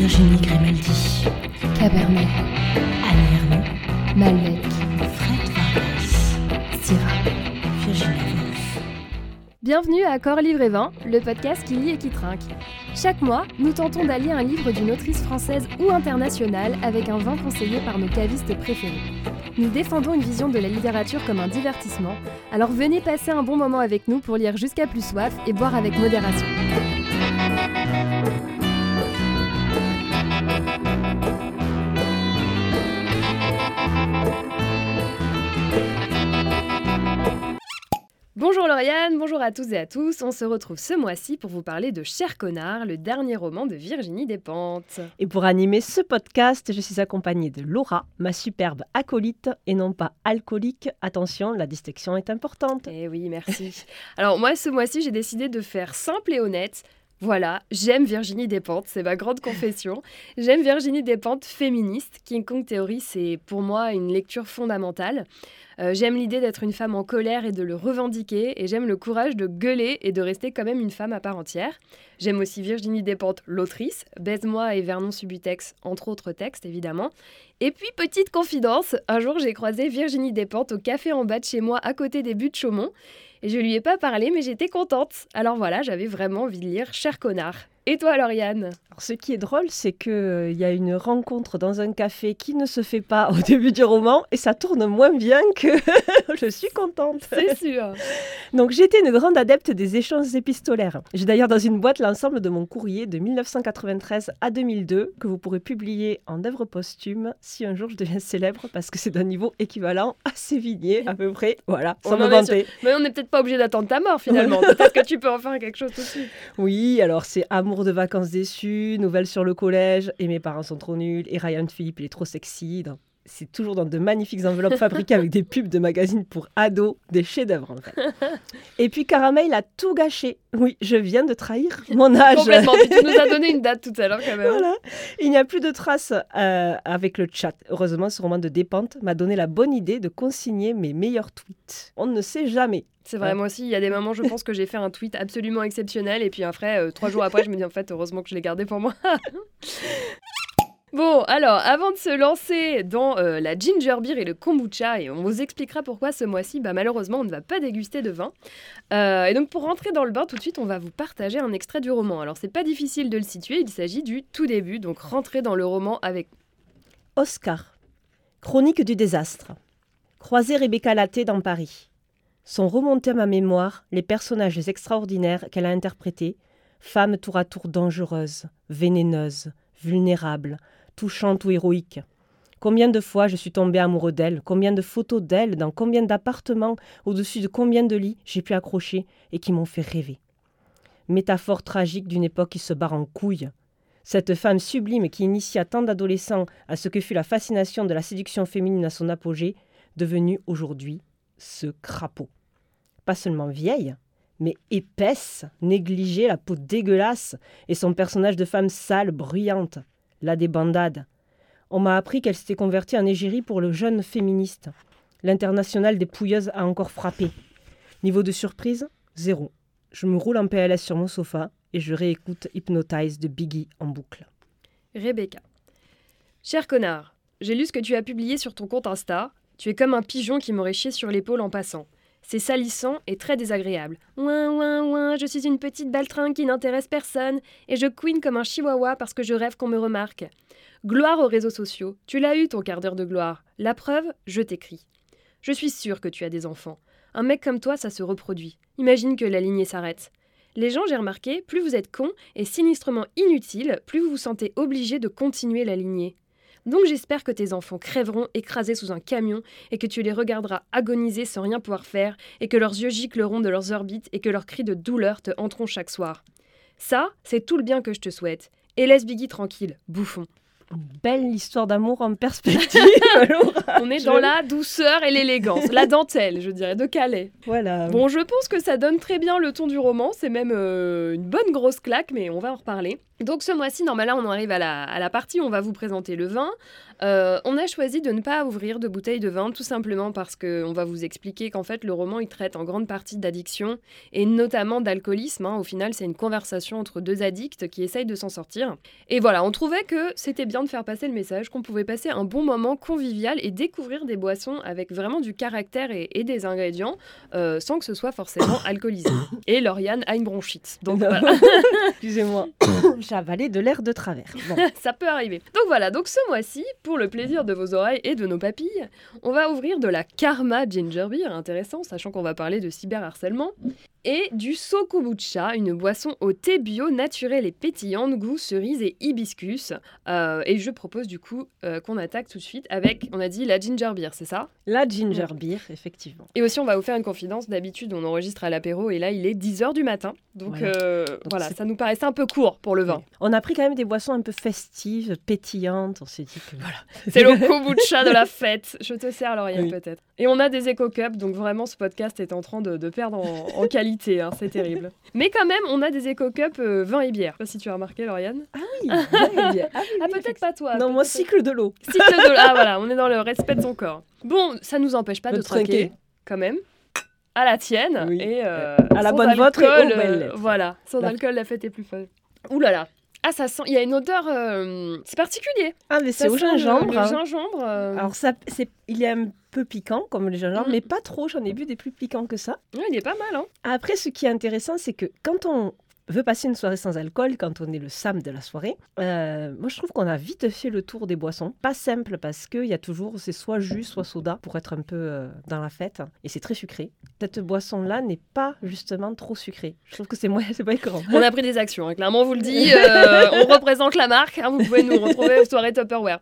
Virginie Grimaldi, Cabernet, Malbec, Fred Vargas, Syrah. Virginie. Bienvenue à Corps Livre et Vin, le podcast qui lit et qui trinque. Chaque mois, nous tentons d'allier un livre d'une autrice française ou internationale avec un vin conseillé par nos cavistes préférés. Nous défendons une vision de la littérature comme un divertissement, alors venez passer un bon moment avec nous pour lire jusqu'à plus soif et boire avec modération. Bonjour Lauriane, bonjour à tous et à tous. On se retrouve ce mois-ci pour vous parler de Cher Connard, le dernier roman de Virginie Despentes. Et pour animer ce podcast, je suis accompagnée de Laura, ma superbe acolyte et non pas alcoolique. Attention, la distinction est importante. Eh oui, merci. Alors moi, ce mois-ci, j'ai décidé de faire simple et honnête. Voilà, j'aime Virginie Despentes, c'est ma grande confession. J'aime Virginie Despentes féministe. King Kong Theory, c'est pour moi une lecture fondamentale. Euh, j'aime l'idée d'être une femme en colère et de le revendiquer, et j'aime le courage de gueuler et de rester quand même une femme à part entière. J'aime aussi Virginie Despentes, l'autrice, Baise-moi et Vernon Subutex, entre autres textes évidemment. Et puis, petite confidence, un jour j'ai croisé Virginie Despentes au café en bas de chez moi à côté des buts de Chaumont, et je lui ai pas parlé, mais j'étais contente. Alors voilà, j'avais vraiment envie de lire Cher connard. Et toi, Lauriane Alors, ce qui est drôle, c'est qu'il y a une rencontre dans un café qui ne se fait pas au début du roman et ça tourne moins bien que je suis contente. C'est sûr. Donc j'étais une grande adepte des échanges épistolaires. J'ai d'ailleurs dans une boîte l'ensemble de mon courrier de 1993 à 2002 que vous pourrez publier en œuvre posthume si un jour je deviens célèbre parce que c'est d'un niveau équivalent à Sévigné à peu près. Voilà, sans On me vanter. Mais on n'est peut-être pas obligé d'attendre ta mort finalement. Peut-être que tu peux en faire quelque chose suite. Oui, alors c'est Amour de vacances déçues, Nouvelles sur le collège, et mes parents sont trop nuls, et Ryan Philippe, il est trop sexy. C'est toujours dans de magnifiques enveloppes fabriquées avec des pubs de magazines pour ados, des chefs-d'œuvre en fait. Et puis Caramel a tout gâché. Oui, je viens de trahir mon âge. Complètement. Tu nous as donné une date tout à l'heure quand même. Voilà. Il n'y a plus de traces euh, avec le chat. Heureusement, ce roman de Dépente m'a donné la bonne idée de consigner mes meilleurs tweets. On ne sait jamais. C'est vrai, moi aussi, il y a des moments, je pense que j'ai fait un tweet absolument exceptionnel, et puis après, euh, trois jours après, je me dis en fait, heureusement que je l'ai gardé pour moi. Bon, alors, avant de se lancer dans euh, la ginger beer et le kombucha, et on vous expliquera pourquoi ce mois-ci, bah, malheureusement, on ne va pas déguster de vin. Euh, et donc, pour rentrer dans le bain, tout de suite, on va vous partager un extrait du roman. Alors, c'est pas difficile de le situer, il s'agit du tout début, donc rentrez dans le roman avec Oscar. Chronique du désastre. Croiser Rebecca Laté dans Paris. Sont remontés à ma mémoire les personnages extraordinaires qu'elle a interprétés, femmes tour à tour dangereuses, vénéneuses, vulnérables, touchantes ou héroïques. Combien de fois je suis tombé amoureux d'elle, combien de photos d'elle, dans combien d'appartements, au-dessus de combien de lits j'ai pu accrocher et qui m'ont fait rêver. Métaphore tragique d'une époque qui se barre en couille. Cette femme sublime qui initia tant d'adolescents à ce que fut la fascination de la séduction féminine à son apogée, devenue aujourd'hui ce crapaud. Pas seulement vieille, mais épaisse, négligée, la peau dégueulasse, et son personnage de femme sale, bruyante, la débandade. On m'a appris qu'elle s'était convertie en égérie pour le jeune féministe. L'international des pouilleuses a encore frappé. Niveau de surprise, zéro. Je me roule en PLS sur mon sofa et je réécoute Hypnotize de Biggie en boucle. Rebecca. Cher connard, j'ai lu ce que tu as publié sur ton compte Insta. Tu es comme un pigeon qui m'aurait chié sur l'épaule en passant. C'est salissant et très désagréable. Ouin, ouin, ouin, je suis une petite baltringue qui n'intéresse personne et je couine comme un chihuahua parce que je rêve qu'on me remarque. Gloire aux réseaux sociaux. Tu l'as eu ton quart d'heure de gloire. La preuve, je t'écris. Je suis sûre que tu as des enfants. Un mec comme toi, ça se reproduit. Imagine que la lignée s'arrête. Les gens, j'ai remarqué, plus vous êtes cons et sinistrement inutiles, plus vous vous sentez obligé de continuer la lignée. Donc j'espère que tes enfants crèveront écrasés sous un camion et que tu les regarderas agoniser sans rien pouvoir faire et que leurs yeux gicleront de leurs orbites et que leurs cris de douleur te hanteront chaque soir. Ça, c'est tout le bien que je te souhaite. Et laisse Biggie tranquille, bouffon. Belle histoire d'amour en perspective, Laura. On est dans la douceur et l'élégance, la dentelle, je dirais, de Calais. Voilà. Bon, je pense que ça donne très bien le ton du roman. C'est même euh, une bonne grosse claque, mais on va en reparler. Donc ce mois-ci, normalement, on arrive à la, à la partie où on va vous présenter le vin. Euh, on a choisi de ne pas ouvrir de bouteilles de vin, tout simplement parce qu'on va vous expliquer qu'en fait, le roman, il traite en grande partie d'addiction, et notamment d'alcoolisme. hein. Au final, c'est une conversation entre deux addicts qui essayent de s'en sortir. Et voilà, on trouvait que c'était bien de faire passer le message, qu'on pouvait passer un bon moment convivial et découvrir des boissons avec vraiment du caractère et, et des ingrédients, euh, sans que ce soit forcément alcoolisé. Et Lauriane a une bronchite. Donc voilà, Excusez-moi. J'ai avalé de l'air de travers. Bon. ça peut arriver. Donc voilà, donc ce mois-ci, pour le plaisir de vos oreilles et de nos papilles, on va ouvrir de la Karma Ginger Beer, intéressant, sachant qu'on va parler de cyberharcèlement, et du Sokubucha, une boisson au thé bio naturel et pétillante, goût cerise et hibiscus. Euh, et je propose du coup euh, qu'on attaque tout de suite avec, on a dit la Ginger Beer, c'est ça? La ginger beer, effectivement. Et aussi, on va vous faire une confidence. D'habitude, on enregistre à l'apéro et là, il est 10h du matin. Donc Voilà. euh, voilà, ça nous paraissait un peu court pour le vin. On a pris quand même des boissons un peu festives, pétillantes. On s'est dit que voilà. C'est le kombucha de la fête. Je te sers, Lauriane, Oui. peut-être. Et on a des éco-cups, donc vraiment, ce podcast est en train de, de perdre en, en qualité. Hein, c'est terrible. Mais quand même, on a des éco-cups euh, vin et bière. Je sais pas si tu as remarqué, Lauriane. Oui, bien, bien. Ah, oui, Ah, oui, peut-être pas toi. Non, moi, cycle de l'eau. Cycle de... Ah, voilà, on est dans le respect de son corps. Bon, ça nous empêche pas de, De trinquer, trinquer. quand même. À la tienne. Oui. Et euh, À la bonne vôtre et euh. Voilà, sans La- alcool, la fête est plus folle. Ouh là là. Ah, ça sent. Il y a une odeur. euh, C'est particulier. Ah, mais c'est au gingembre. Le, hein. gingembre. euh, Alors, ça, c'est, il est un peu piquant, comme le gingembre, Mm. mais pas trop. J'en ai vu des plus piquants que ça. ouais, il est pas mal, hein. Après, ce qui est intéressant, c'est que quand on veut passer une soirée sans alcool, quand on est le Sam de la soirée, euh, moi je trouve qu'on a vite fait le tour des boissons. Pas simple parce qu'il y a toujours, c'est soit jus, soit soda pour être un peu euh, dans la fête. Et c'est très sucré. Cette boisson-là n'est pas justement trop sucrée. Je trouve que c'est moins, c'est pas écœurant. On a pris des actions, hein, clairement, on vous le dit. euh, on représente la marque. hein, vous pouvez nous retrouver aux soirées Tupperware.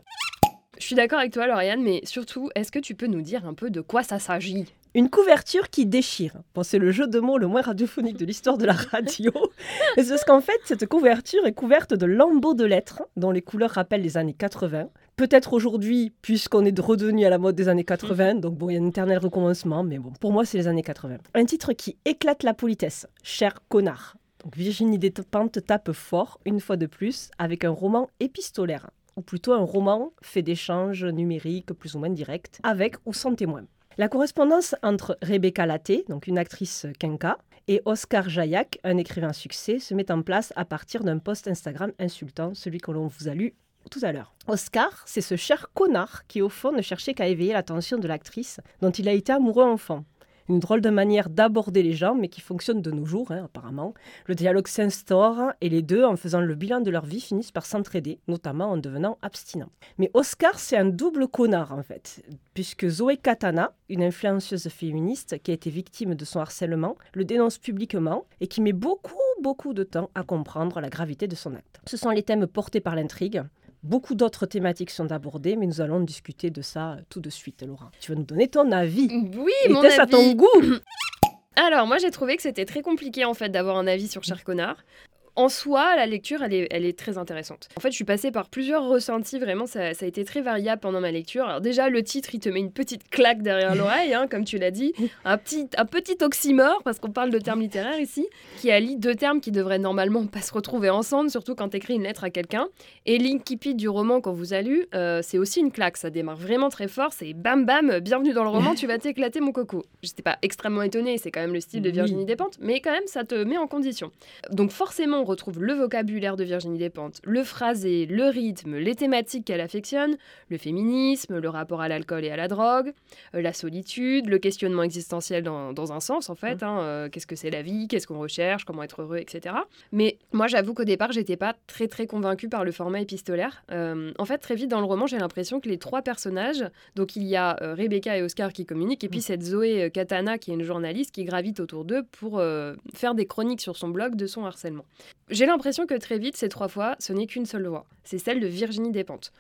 Je suis d'accord avec toi, Lauriane, mais surtout, est-ce que tu peux nous dire un peu de quoi ça s'agit? Une couverture qui déchire. Bon, c'est le jeu de mots le moins radiophonique de l'histoire de la radio. C'est parce qu'en fait, cette couverture est couverte de lambeaux de lettres dont les couleurs rappellent les années 80. Peut-être aujourd'hui, puisqu'on est redevenu à la mode des années 80, donc bon, il y a un éternel recommencement, mais bon, pour moi, c'est les années 80. Un titre qui éclate la politesse. Cher connard. Donc Virginie Despentes tape fort, une fois de plus, avec un roman épistolaire, ou plutôt un roman fait d'échanges numériques plus ou moins directs, avec ou sans témoin. La correspondance entre Rebecca Laté, donc une actrice quinca, et Oscar Jaillac, un écrivain succès, se met en place à partir d'un post Instagram insultant, celui que l'on vous a lu tout à l'heure. Oscar, c'est ce cher connard qui au fond ne cherchait qu'à éveiller l'attention de l'actrice dont il a été amoureux enfant. Une drôle de manière d'aborder les gens, mais qui fonctionne de nos jours, hein, apparemment. Le dialogue s'instaure et les deux, en faisant le bilan de leur vie, finissent par s'entraider, notamment en devenant abstinents. Mais Oscar, c'est un double connard, en fait, puisque Zoé Katana, une influenceuse féministe qui a été victime de son harcèlement, le dénonce publiquement et qui met beaucoup, beaucoup de temps à comprendre la gravité de son acte. Ce sont les thèmes portés par l'intrigue. Beaucoup d'autres thématiques sont abordées, mais nous allons discuter de ça euh, tout de suite, Laura. Tu vas nous donner ton avis. Oui, mon Était-ce à avis. ton goût? Alors, moi, j'ai trouvé que c'était très compliqué, en fait, d'avoir un avis sur Cher Connard. En soi, la lecture, elle est, elle est très intéressante. En fait, je suis passée par plusieurs ressentis, vraiment, ça, ça a été très variable pendant ma lecture. Alors déjà, le titre, il te met une petite claque derrière l'oreille, hein, comme tu l'as dit. Un petit, un petit oxymore, parce qu'on parle de termes littéraires ici, qui allie deux termes qui devraient normalement pas se retrouver ensemble, surtout quand tu écris une lettre à quelqu'un. Et l'incipit du roman qu'on vous a lu, euh, c'est aussi une claque, ça démarre vraiment très fort, c'est bam bam, bienvenue dans le roman, tu vas t'éclater mon coco. J'étais pas extrêmement étonnée, c'est quand même le style de. Virginie Despentes, mais quand même ça te met en condition. Donc forcément, retrouve le vocabulaire de Virginie Despentes, le phrasé, le rythme, les thématiques qu'elle affectionne, le féminisme, le rapport à l'alcool et à la drogue, euh, la solitude, le questionnement existentiel dans, dans un sens en fait. hein, euh, qu'est-ce que c'est la vie, qu'est-ce qu'on recherche, comment être heureux, etc. Mais moi, j'avoue qu'au départ, j'étais pas très très convaincue par le format épistolaire. Euh, en fait, très vite dans le roman, j'ai l'impression que les trois personnages, donc il y a Rebecca et Oscar qui communiquent, et puis cette Zoé Katana qui est une journaliste qui gravite autour d'eux pour faire des chroniques sur son blog de son harcèlement. J'ai l'impression que très vite, ces trois fois, ce n'est qu'une seule voix. C'est celle de Virginie Despentes.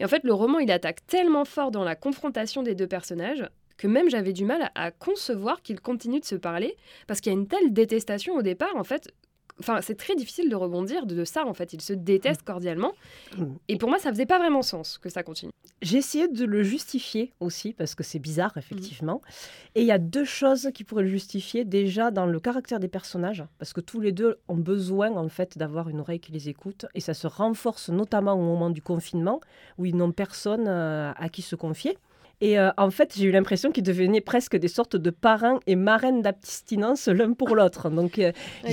Et en fait, le roman, il attaque tellement fort dans la confrontation des deux personnages que même j'avais du mal à, à concevoir qu'ils continuent de se parler, parce qu'il y a une telle détestation au départ, en fait, enfin, c'est très difficile de rebondir de, de ça, en fait. Ils se détestent cordialement. Mm. Et pour moi, ça faisait pas vraiment sens que ça continue. J'ai essayé de le justifier aussi, parce que c'est bizarre, effectivement. Et il y a deux choses qui pourraient le justifier. Déjà, dans le caractère des personnages, parce que tous les deux ont besoin, en fait, d'avoir une oreille qui les écoute. Et ça se renforce notamment au moment du confinement, où ils n'ont personne euh, à qui se confier. Et euh, en fait, j'ai eu l'impression qu'ils devenaient presque des sortes de parrains et marraines d'abstinence l'un pour l'autre. Donc, euh, Ouais,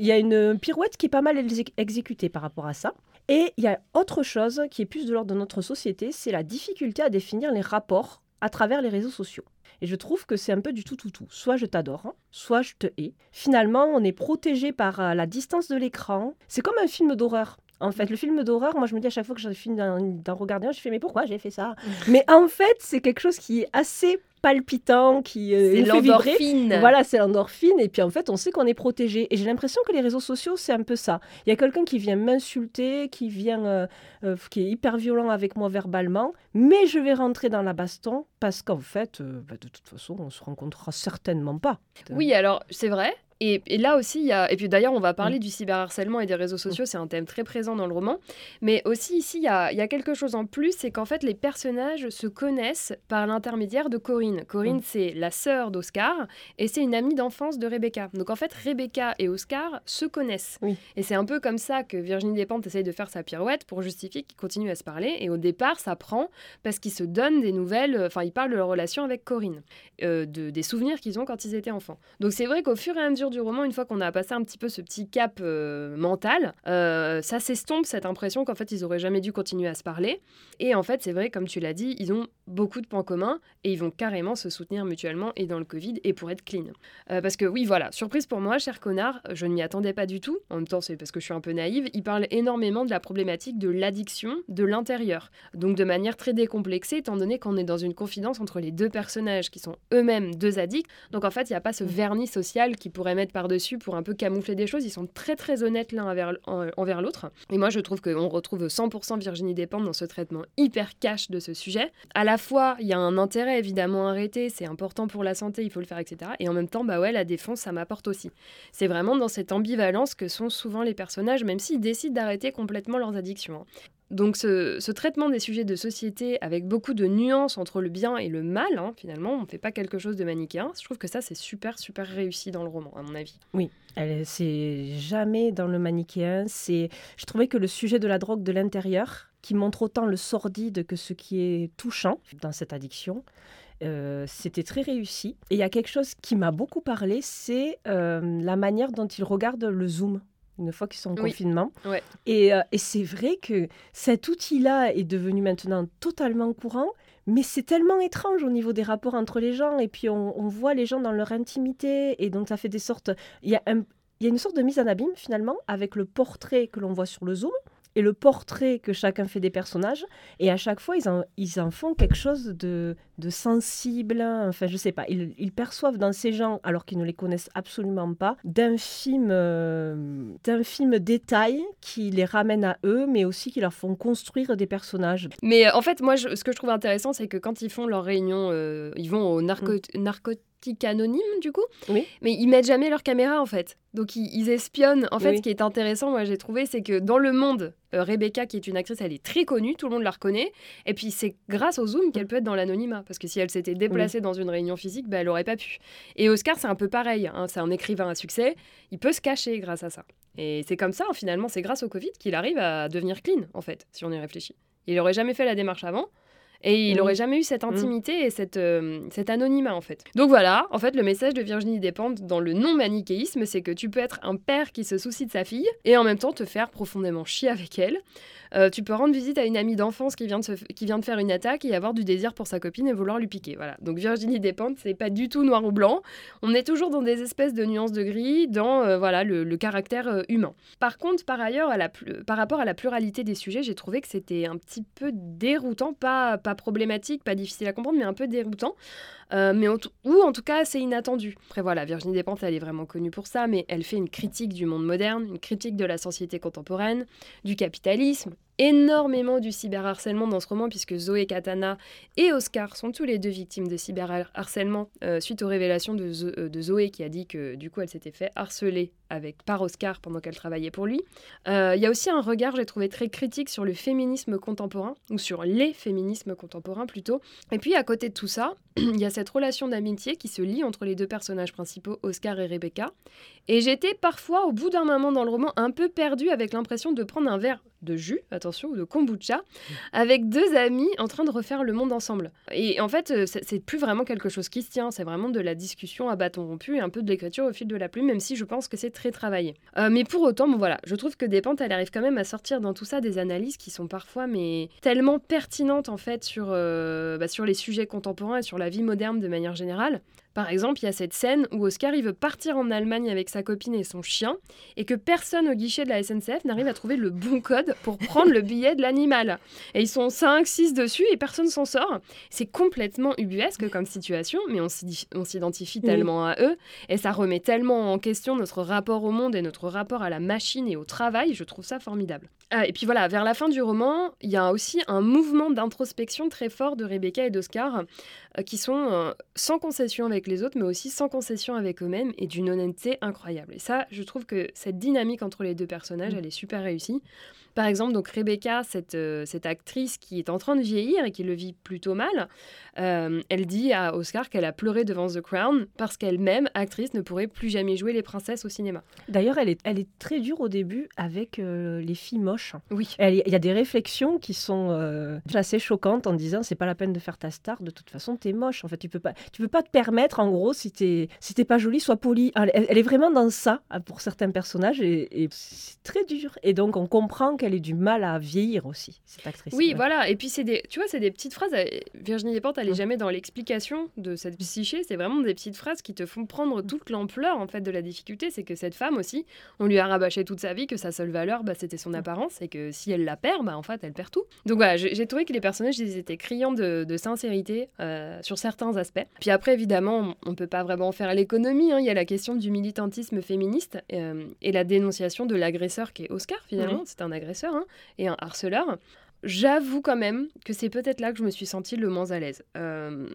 il y a une pirouette qui est pas mal exé- exécutée par rapport à ça. Et il y a autre chose qui est plus de l'ordre de notre société, c'est la difficulté à définir les rapports à travers les réseaux sociaux. Et je trouve que c'est un peu du tout tout tout. Soit je t'adore, hein, soit je te hais. Finalement, on est protégé par euh, la distance de l'écran. C'est comme un film d'horreur. En fait, le film d'horreur, moi je me dis à chaque fois que j'ai fini d'en d'en regarder un, je fais mais pourquoi j'ai fait ça? Mais en fait, c'est quelque chose qui est assez palpitant, qui euh, nous fait vibrer. l'endorphine. Voilà, c'est l'endorphine. Et puis en fait, on sait qu'on est protégé. Et j'ai l'impression que les réseaux sociaux, c'est un peu ça. Il y a quelqu'un qui vient m'insulter, qui vient, euh, euh, qui est hyper violent avec moi verbalement, mais je vais rentrer dans la baston parce qu'en fait, euh, bah, de toute façon, on se rencontrera certainement pas. Oui, alors c'est vrai. Et, et là aussi, il y a. Et puis d'ailleurs, on va Mm. parler du cyberharcèlement et des réseaux sociaux, c'est un thème très présent dans le roman. Mais aussi, ici, il y a, il y a quelque chose en plus c'est qu'en fait, les personnages se connaissent par l'intermédiaire de Corinne. Corinne, Mm. c'est la sœur d'Oscar et c'est une amie d'enfance de Rebecca. Donc en fait, Rebecca et Oscar se connaissent. Oui. Et c'est un peu comme ça que Virginie Despentes essaye de faire sa pirouette pour justifier qu'ils continuent à se parler. Et au départ, ça prend parce qu'ils se donnent des nouvelles. euh, Enfin, ils parlent de leur relation avec Corinne, euh, de, des souvenirs qu'ils ont quand ils étaient enfants. Donc c'est vrai qu'au fur et à mesure du roman, une fois qu'on a passé un petit peu ce petit cap euh, mental, euh, ça s'estompe cette impression qu'en fait ils auraient jamais dû continuer à se parler. Et en fait, c'est vrai, comme tu l'as dit, ils ont beaucoup de points communs et ils vont carrément se soutenir mutuellement et dans le Covid et pour être clean. Euh, parce que oui, voilà, surprise pour moi, cher connard, je ne m'y attendais pas du tout. En même temps, c'est parce que je suis un peu naïve. Il parle énormément de la problématique de l'addiction de l'intérieur. Donc de manière très décomplexée, étant donné qu'on est dans une confidence entre les deux personnages qui sont eux-mêmes deux addicts. Donc en fait, il n'y a pas ce vernis social qui pourrait mettre par-dessus pour un peu camoufler des choses. Ils sont très très honnêtes l'un envers, en- envers l'autre. Et moi, je trouve qu'on retrouve 100% Virginie Despentes dans ce traitement hyper cash de ce sujet. À la fois, il y a un intérêt évidemment à arrêter, c'est important pour la santé, il faut le faire, etc. Et en même temps, bah ouais, la défense, ça m'apporte aussi. C'est vraiment dans cette ambivalence que sont souvent les personnages, même s'ils décident d'arrêter complètement leurs addictions. hein. Donc ce, traitement des sujets de société avec beaucoup de nuances entre le bien et le mal, hein, finalement, on ne fait pas quelque chose de manichéen. Je trouve que ça, c'est super, super réussi dans le roman, à mon avis. Elle, c'est jamais dans le manichéen. C'est, je trouvais que le sujet de la drogue de l'intérieur, qui montre autant le sordide que ce qui est touchant dans cette addiction, euh, c'était très réussi. Et il y a quelque chose qui m'a beaucoup parlé, c'est euh, la manière dont ils regardent le zoom. Une fois qu'ils sont en Oui. confinement. Ouais. Et, euh, et c'est vrai que cet outil-là est devenu maintenant totalement courant, mais c'est tellement étrange au niveau des rapports entre les gens. Et puis on, on voit les gens dans leur intimité, et donc ça fait des sortes. Il y a un- il y a une sorte de mise en abîme finalement avec le portrait que l'on voit sur le zoom et le portrait que chacun fait des personnages. Et à chaque fois, ils en, ils en font quelque chose de, de sensible. Enfin, je sais pas. Ils, ils perçoivent dans ces gens, alors qu'ils ne les connaissent absolument pas, d'infimes, euh, d'infimes détails qui les ramènent à eux, mais aussi qui leur font construire des personnages. Mais euh, en fait, moi, je- ce que je trouve intéressant, c'est que quand ils font leur réunion, euh, ils vont au narco anonyme, du coup. Oui. Mais ils mettent jamais leur caméra, en fait. Donc, ils, ils espionnent. En fait, Oui. ce qui est intéressant, moi, j'ai trouvé, c'est que dans le monde, euh, Rebecca, qui est une actrice, elle est très connue, tout le monde la reconnaît. Et puis, c'est grâce au Zoom qu'elle peut être dans l'anonymat. Parce que si elle s'était déplacée dans une réunion physique, bah, elle aurait pas pu. Et Oscar, c'est un peu pareil. hein. C'est un écrivain à succès. Il peut se cacher grâce à ça. Et c'est comme ça, finalement, c'est grâce au Covid qu'il arrive à devenir clean, en fait, si on y réfléchit. Il aurait jamais fait la démarche avant. Et il Oui. aurait jamais eu cette intimité et cette, euh, cet anonymat en fait. Donc voilà, en fait le message de Virginie Despentes dans le non-manichéisme, c'est que tu peux être un père qui se soucie de sa fille et en même temps te faire profondément chier avec elle. Euh, tu peux rendre visite à une amie d'enfance qui, vient de qui vient de faire une attaque et avoir du désir pour sa copine et vouloir lui piquer. Voilà. Donc Virginie Despentes, c'est pas du tout noir ou blanc. On est toujours dans des espèces de nuances de gris, dans euh, voilà le, caractère euh, humain. Par contre, par ailleurs, à la par rapport à la pluralité des sujets, j'ai trouvé que c'était un petit peu déroutant, pas, pas problématique, pas difficile à comprendre, mais un peu déroutant. Mais ou en tout cas assez inattendu. Après voilà, Virginie Despentes, elle est vraiment connue pour ça, mais elle fait une critique du monde moderne, une critique de la société contemporaine, du capitalisme, énormément du cyberharcèlement dans ce roman, puisque Zoé Katana et Oscar sont tous les deux victimes de cyberharcèlement euh, suite aux révélations euh, de Zoé qui a dit que du coup elle s'était fait harceler avec par Oscar pendant qu'elle travaillait pour lui. Euh, Il y a aussi un regard, j'ai trouvé très critique sur le féminisme contemporain, ou sur les féminismes contemporains plutôt. Et puis à côté de tout ça, il y a cette relation d'amitié qui se lie entre les deux personnages principaux, Oscar et Rebecca. Et j'étais parfois, au bout d'un moment dans le roman, un peu perdue avec l'impression de prendre un verre de jus, attention, ou de kombucha, avec deux amis en train de refaire le monde ensemble. Et en fait, euh, c'est plus vraiment quelque chose qui se tient, c'est vraiment de la discussion à bâton rompu et un peu de l'écriture au fil de la plume, même si je pense que c'est très travaillé. Euh, mais pour autant, bon voilà, je trouve que Despentes, elle arrive quand même à sortir dans tout ça des analyses qui sont parfois mais tellement pertinentes en fait sur, euh, bah, sur les sujets contemporains et sur la vie moderne de manière générale. Par exemple, il y a cette scène où Oscar il veut partir en Allemagne avec sa copine et son chien, et que personne au guichet de la SNCF n'arrive à trouver le bon code pour prendre le billet de l'animal. Et ils sont 5, 6 dessus et personne s'en sort. C'est complètement ubuesque comme situation, mais on s'identifie tellement à eux, et ça remet tellement en question notre rapport au monde et notre rapport à la machine et au travail, je trouve ça formidable. Ah, et puis voilà, vers la fin du roman, il y a aussi un mouvement d'introspection très fort de Rebecca et d'Oscar, euh, qui sont euh, sans concession avec les autres, mais aussi sans concession avec eux-mêmes et d'une honnêteté incroyable. Et ça, je trouve que cette dynamique entre les deux personnages, Mm. elle est super réussie. Par exemple, donc Rebecca, cette, euh, cette actrice qui est en train de vieillir et qui le vit plutôt mal, euh, elle dit à Oscar qu'elle a pleuré devant The Crown parce qu'elle-même, actrice, ne pourrait plus jamais jouer les princesses au cinéma. D'ailleurs, elle est, elle est très dure au début avec euh, les filles moches. Oui. Il y a des réflexions qui sont euh, assez choquantes en disant c'est pas la peine de faire ta star, de toute façon t'es moche. En fait, tu peux pas, tu peux pas te permettre, en gros, si t'es si pas jolie, sois polie. Elle, elle est vraiment dans ça pour certains personnages et, et c'est très dur. Et donc on comprend qu'elle ait du mal à vieillir aussi, cette actrice. Oui, Ouais. voilà. Et puis, c'est des, tu vois, c'est des petites phrases. Virginie Despentes, elle est Mm. jamais dans l'explication de cette psyché. C'est vraiment des petites phrases qui te font prendre toute l'ampleur, en fait, de la difficulté. C'est que cette femme aussi, on lui a rabâché toute sa vie que sa seule valeur, bah, c'était son apparence. Et que si elle la perd, bah, en fait, elle perd tout. Donc voilà, j'ai trouvé que les personnages, ils étaient criants de, de sincérité euh, sur certains aspects. Puis après, évidemment, on ne peut pas vraiment faire l'économie. hein. Il y a la question du militantisme féministe euh, et la dénonciation de l'agresseur qui est Oscar, finalement. Mhm. C'est un agresseur hein, et un harceleur. J'avoue quand même que c'est peut-être là que je me suis sentie le moins à l'aise. Euh,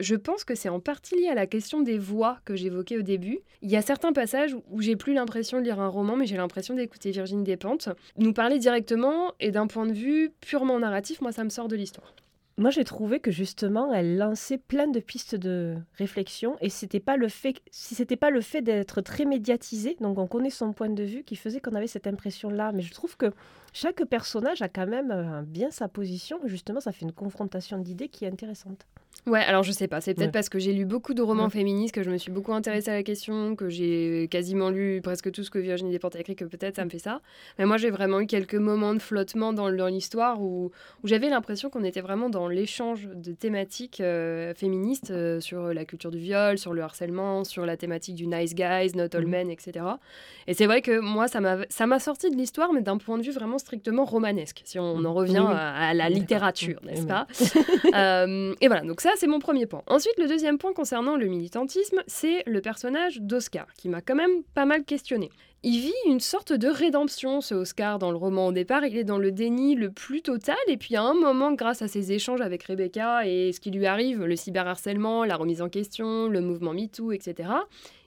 je pense que c'est en partie lié à la question des voix que j'évoquais au début. Il y a certains passages où j'ai plus l'impression de lire un roman, mais j'ai l'impression d'écouter Virginie Despentes nous parler directement et d'un point de vue purement narratif, moi ça me sort de l'histoire. Moi, j'ai trouvé que justement, elle lançait plein de pistes de réflexion, et c'était pas le si c'était pas le fait d'être très médiatisé, donc on connaît son point de vue, qui faisait qu'on avait cette impression-là. Mais je trouve que chaque personnage a quand même euh, bien sa position. Justement, ça fait une confrontation d'idées qui est intéressante. Ouais, alors je sais pas, c'est peut-être Ouais. parce que j'ai lu beaucoup de romans Ouais. féministes, que je me suis beaucoup intéressée à la question, que j'ai quasiment lu presque tout ce que Virginie Despentes a écrit, que peut-être ça me fait ça. Mais moi j'ai vraiment eu quelques moments de flottement dans, dans l'histoire où, où j'avais l'impression qu'on était vraiment dans l'échange de thématiques euh, féministes euh, sur la culture du viol, sur le harcèlement, sur la thématique du nice guys, not all Mhm. men, etc. Et c'est vrai que moi ça m'a ça m'a sorti de l'histoire, mais d'un point de vue vraiment strictement romanesque, si on en revient Oui, oui. à, à la littérature, Oui, n'est-ce pas euh, et voilà, donc ça c'est mon premier point. Ensuite, le deuxième point concernant le militantisme, c'est le personnage d'Oscar, qui m'a quand même pas mal questionné. Il vit une sorte de rédemption, ce Oscar, dans le roman. Au départ, il est dans le déni le plus total, et puis à un moment, grâce à ses échanges avec Rebecca et ce qui lui arrive, le cyberharcèlement, la remise en question, le mouvement MeToo, etc.,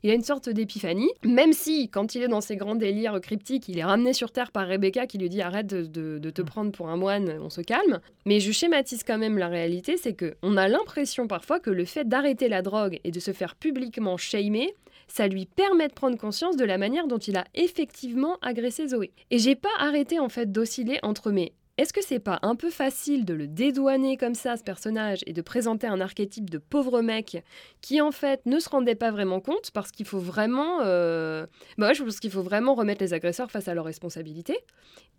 il a une sorte d'épiphanie, même si, quand il est dans ses grands délires cryptiques, il est ramené sur Terre par Rebecca qui lui dit arrête de, de- de te prendre pour un moine, on se calme. Mais je schématise quand même la réalité, c'est que on a l'impression parfois que le fait d'arrêter la drogue et de se faire publiquement shamer, ça lui permet de prendre conscience de la manière dont il a effectivement agressé Zoé. Et j'ai pas arrêté en fait d'osciller entre mes est-ce que c'est pas un peu facile de le dédouaner comme ça, ce personnage, et de présenter un archétype de pauvre mec qui en fait ne se rendait pas vraiment compte parce qu'il faut vraiment, euh... bah je pense qu'il faut vraiment remettre les agresseurs face à leurs responsabilités.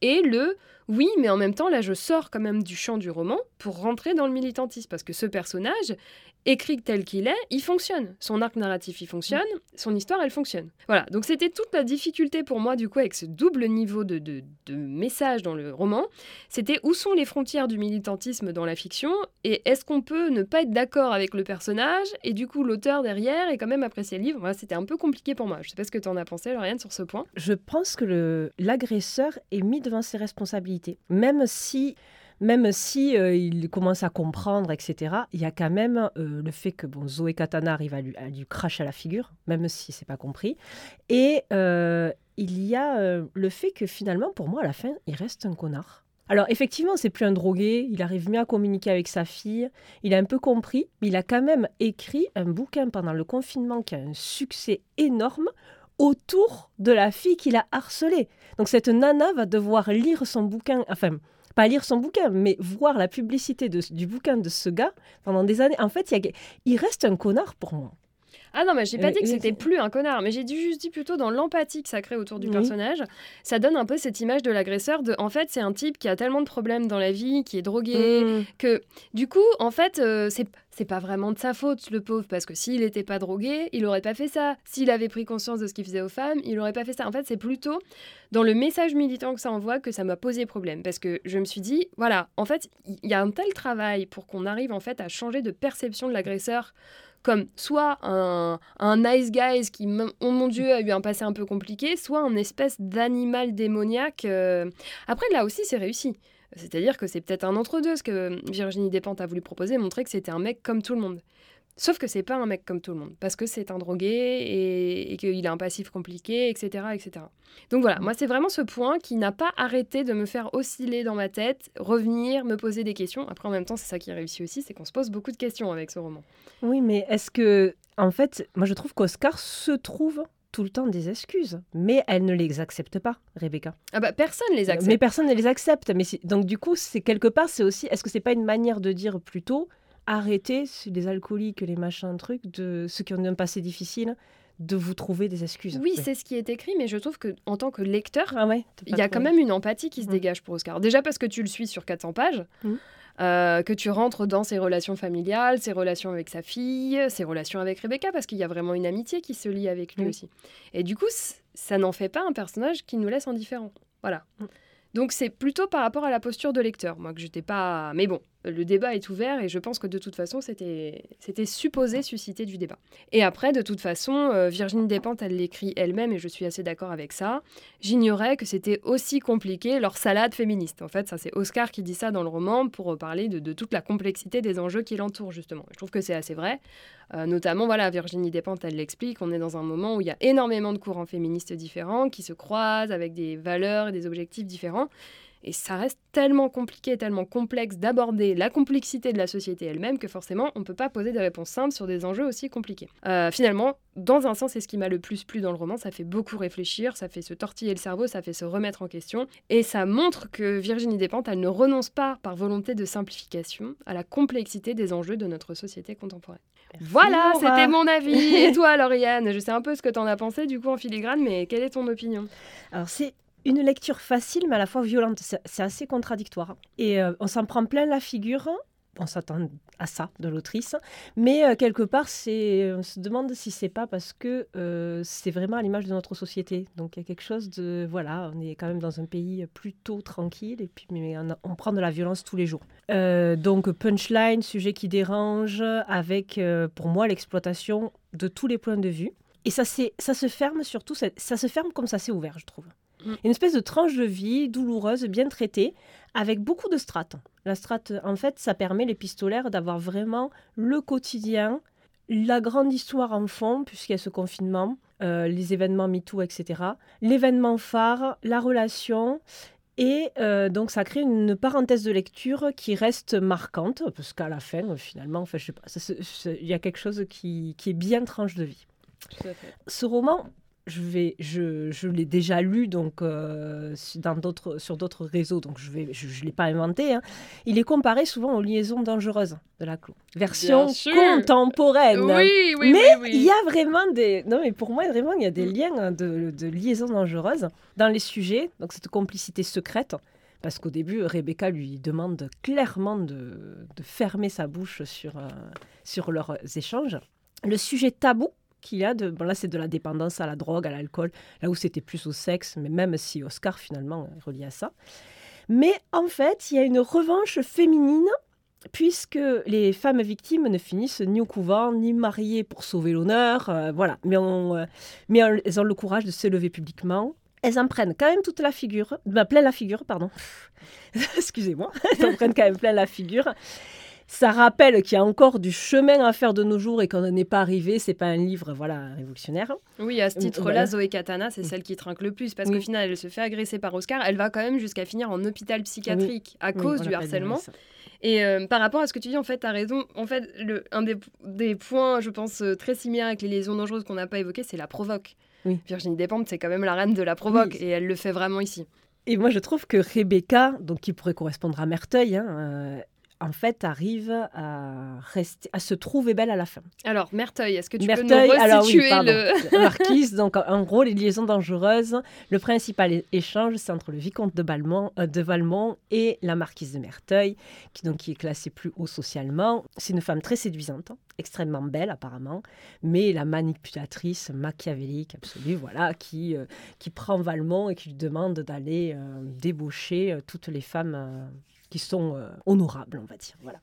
Et le oui, mais en même temps là, je sors quand même du champ du roman pour rentrer dans le militantisme parce que ce personnage écrit tel qu'il est, il fonctionne. Son arc narratif, il fonctionne. Son histoire, elle fonctionne. Voilà. Donc c'était toute la difficulté pour moi du coup avec ce double niveau de, de, de message dans le roman. C'était où sont les frontières du militantisme dans la fiction et est-ce qu'on peut ne pas être d'accord avec le personnage et du coup l'auteur derrière et quand même apprécier le livre? C'était un peu compliqué pour moi. Je sais pas ce que tu en as pensé, Lauriane, sur ce point. Je pense que l'agresseur est mis devant ses responsabilités, même si, même si euh, il commence à comprendre, etc., il y a quand même euh, le fait que bon, Zoé Katana arrive à lui, à cracher à la figure, même si c'est pas compris. Et euh, il y a le fait que finalement, pour moi, à la fin, il reste un connard. Alors effectivement, c'est plus un drogué, il arrive mieux à communiquer avec sa fille, il a un peu compris, mais il a quand même écrit un bouquin pendant le confinement qui a un succès énorme autour de la fille qu'il a harcelée. Donc cette nana va devoir lire son bouquin, enfin pas lire son bouquin, mais voir la publicité de- du bouquin de ce gars pendant des années. En fait, y il reste un connard pour moi. Ah non, mais j'ai pas dit que c'était plus un connard, mais j'ai juste dit plutôt dans l'empathie que ça crée autour du Oui. personnage. Ça donne un peu cette image de l'agresseur de, en fait, c'est un type qui a tellement de problèmes dans la vie, qui est drogué, Mm. que du coup, en fait, euh, c'est c'est pas vraiment de sa faute, le pauvre, parce que s'il n'était pas drogué, il aurait pas fait ça. S'il avait pris conscience de ce qu'il faisait aux femmes, il aurait pas fait ça. En fait, c'est plutôt dans le message militant que ça envoie que ça m'a posé problème, parce que je me suis dit, voilà, en fait, il y a un tel travail pour qu'on arrive en fait à changer de perception de l'agresseur comme soit un, un nice guy qui, oh mon dieu, a eu un passé un peu compliqué, soit un espèce d'animal démoniaque. euh. Après, là aussi, c'est réussi. C'est-à-dire que c'est peut-être un entre-deux, ce que Virginie Despentes a voulu proposer, montrer que c'était un mec comme tout le monde. Sauf que c'est pas un mec comme tout le monde, parce que c'est un drogué et, et qu'il a un passif compliqué, etc., etc. Donc voilà, moi c'est vraiment ce point qui n'a pas arrêté de me faire osciller dans ma tête, revenir, me poser des questions. Après en même temps c'est ça qui est réussi aussi, c'est qu'on se pose beaucoup de questions avec ce roman. Oui, mais est-ce que, en fait, moi je trouve qu'Oscar se trouve tout le temps des excuses, mais elle ne les accepte pas, Rebecca. Ah bah personne les accepte. Mais personne ne les accepte. Mais donc du coup, c'est quelque part, c'est aussi, est-ce que c'est pas une manière de dire plutôt arrêtez les alcooliques, les machins trucs, de ceux qui ont un passé difficile, de vous trouver des excuses. Oui, c'est ce qui est écrit, mais je trouve que en tant que lecteur, ah ouais. il y a quand même une empathie qui se dégage pour Oscar. Déjà parce que tu le suis sur 400 pages, Mhm. euh, que tu rentres dans ses relations familiales, ses relations avec sa fille, ses relations avec Rebecca, parce qu'il y a vraiment une amitié qui se lie avec lui Oui. aussi. Et du coup, ça n'en fait pas un personnage qui nous laisse indifférents. Voilà. Mhm. Donc c'est plutôt par rapport à la posture de lecteur, moi que j'étais pas. Mais bon, le débat est ouvert et je pense que de toute façon c'était supposé susciter du débat. Et après, de toute façon, euh, Virginie Despentes, elle l'écrit elle-même et je suis assez d'accord avec ça. J'ignorais que c'était aussi compliqué leur salade féministe. En fait, ça c'est Oscar qui dit ça dans le roman pour parler de, de toute la complexité des enjeux qui l'entourent justement. Je trouve que c'est assez vrai. Euh, notamment, voilà, Virginie Despentes, elle l'explique, on est dans un moment où il y a énormément de courants féministes différents qui se croisent avec des valeurs et des objectifs différents. Et ça reste tellement compliqué, tellement complexe d'aborder la complexité de la société elle-même que forcément, on ne peut pas poser des réponses simples sur des enjeux aussi compliqués. Euh, finalement, dans un sens, c'est ce qui m'a le plus plu dans le roman. Ça fait beaucoup réfléchir, ça fait se tortiller le cerveau, ça fait se remettre en question. Et ça montre que Virginie Despentes, elle ne renonce pas, par volonté de simplification, à la complexité des enjeux de notre société contemporaine. Voilà, c'était mon avis. Et toi, Lauriane? Je sais un peu ce que tu en as pensé du coup en filigrane, mais quelle est ton opinion? Alors c'est une lecture facile, mais à la fois violente. C'est assez contradictoire. Et euh, on s'en prend plein la figure. On s'attend à ça de l'autrice, mais euh, quelque part, on se demande si c'est pas parce que euh, c'est vraiment à l'image de notre société. Donc il y a quelque chose de, voilà, on est quand même dans un pays plutôt tranquille et puis mais on, prend de la violence tous les jours. Donc punchline, sujet qui dérange, avec pour moi l'exploitation de tous les points de vue. Et ça, ça se ferme surtout, ça, ça se ferme comme ça s'est ouvert, je trouve. Mm. Une espèce de tranche de vie douloureuse, bien traitée, avec beaucoup de strates. La strate, en fait, ça permet l'épistolaire d'avoir vraiment le quotidien, la grande histoire en fond, puisqu'il y a ce confinement, euh, les événements MeToo, etc. L'événement phare, la relation. Et euh, donc, ça crée une parenthèse de lecture qui reste marquante, parce qu'à la fin, finalement, enfin, je sais pas, ça se- se- il y a quelque chose qui, qui est bien tranche de vie ce roman, je, vais, je, je l'ai déjà lu donc, euh, dans d'autres, sur d'autres réseaux, donc je ne je, je l'ai pas inventé. hein. Il est comparé souvent aux liaisons dangereuses de la Clos. Version contemporaine. Oui, oui, Mais oui, oui. Il y a vraiment des... Non, mais pour moi, vraiment, il y a des liens hein, de, de liaisons dangereuses dans les sujets, donc cette complicité secrète. Parce qu'au début, Rebecca lui demande clairement de, de fermer sa bouche sur, euh, sur leurs échanges. Le sujet tabou qu'il y a, de, bon là c'est de la dépendance à la drogue, à l'alcool, là où c'était plus au sexe, mais même si Oscar finalement est relié à ça. Mais en fait, il y a une revanche féminine puisque les femmes victimes ne finissent ni au couvent, ni mariées pour sauver l'honneur, euh, voilà. Mais, on, euh, mais elles ont le courage de s'élever publiquement. elles en prennent quand même toute la figure, bah, plein la figure, pardon. Excusez-moi, elles en prennent quand même plein la figure. Ça rappelle qu'il y a encore du chemin à faire de nos jours et qu'on n'est pas arrivé. C'est pas un livre, voilà, révolutionnaire. Oui, à ce Euh, titre-là, voilà. Zoé Katana, c'est Mm. celle qui trinque le plus parce Oui. qu'au final, elle se fait agresser par Oscar. Elle va quand même jusqu'à finir en hôpital psychiatrique à cause du harcèlement. Et euh, par rapport à ce que tu dis, en fait, tu as raison. En fait, le, un des, des points, je pense, euh, très similaires avec les liaisons dangereuses qu'on n'a pas évoquées, c'est la provoque. Oui. Virginie Despentes, c'est quand même la reine de la provoque Oui. et elle le fait vraiment ici. Et moi, je trouve que Rebecca, donc qui pourrait correspondre à Merteuil, hein, en fait, arrive à, rester, à se trouver belle à la fin. Alors, Merteuil, est-ce que tu Merteuil, peux nous alors oui, pardon. le... Marquise, donc en gros, les liaisons dangereuses. Le principal échange, c'est entre le vicomte de, Balmont, euh, de Valmont et la marquise de Merteuil, qui, donc, qui est classée plus haut socialement. C'est une femme très séduisante, extrêmement belle apparemment, mais la manipulatrice machiavélique absolue, voilà, qui, euh, qui prend Valmont et qui lui demande d'aller euh, débaucher toutes les femmes qui sont euh, honorables, on va dire. Voilà.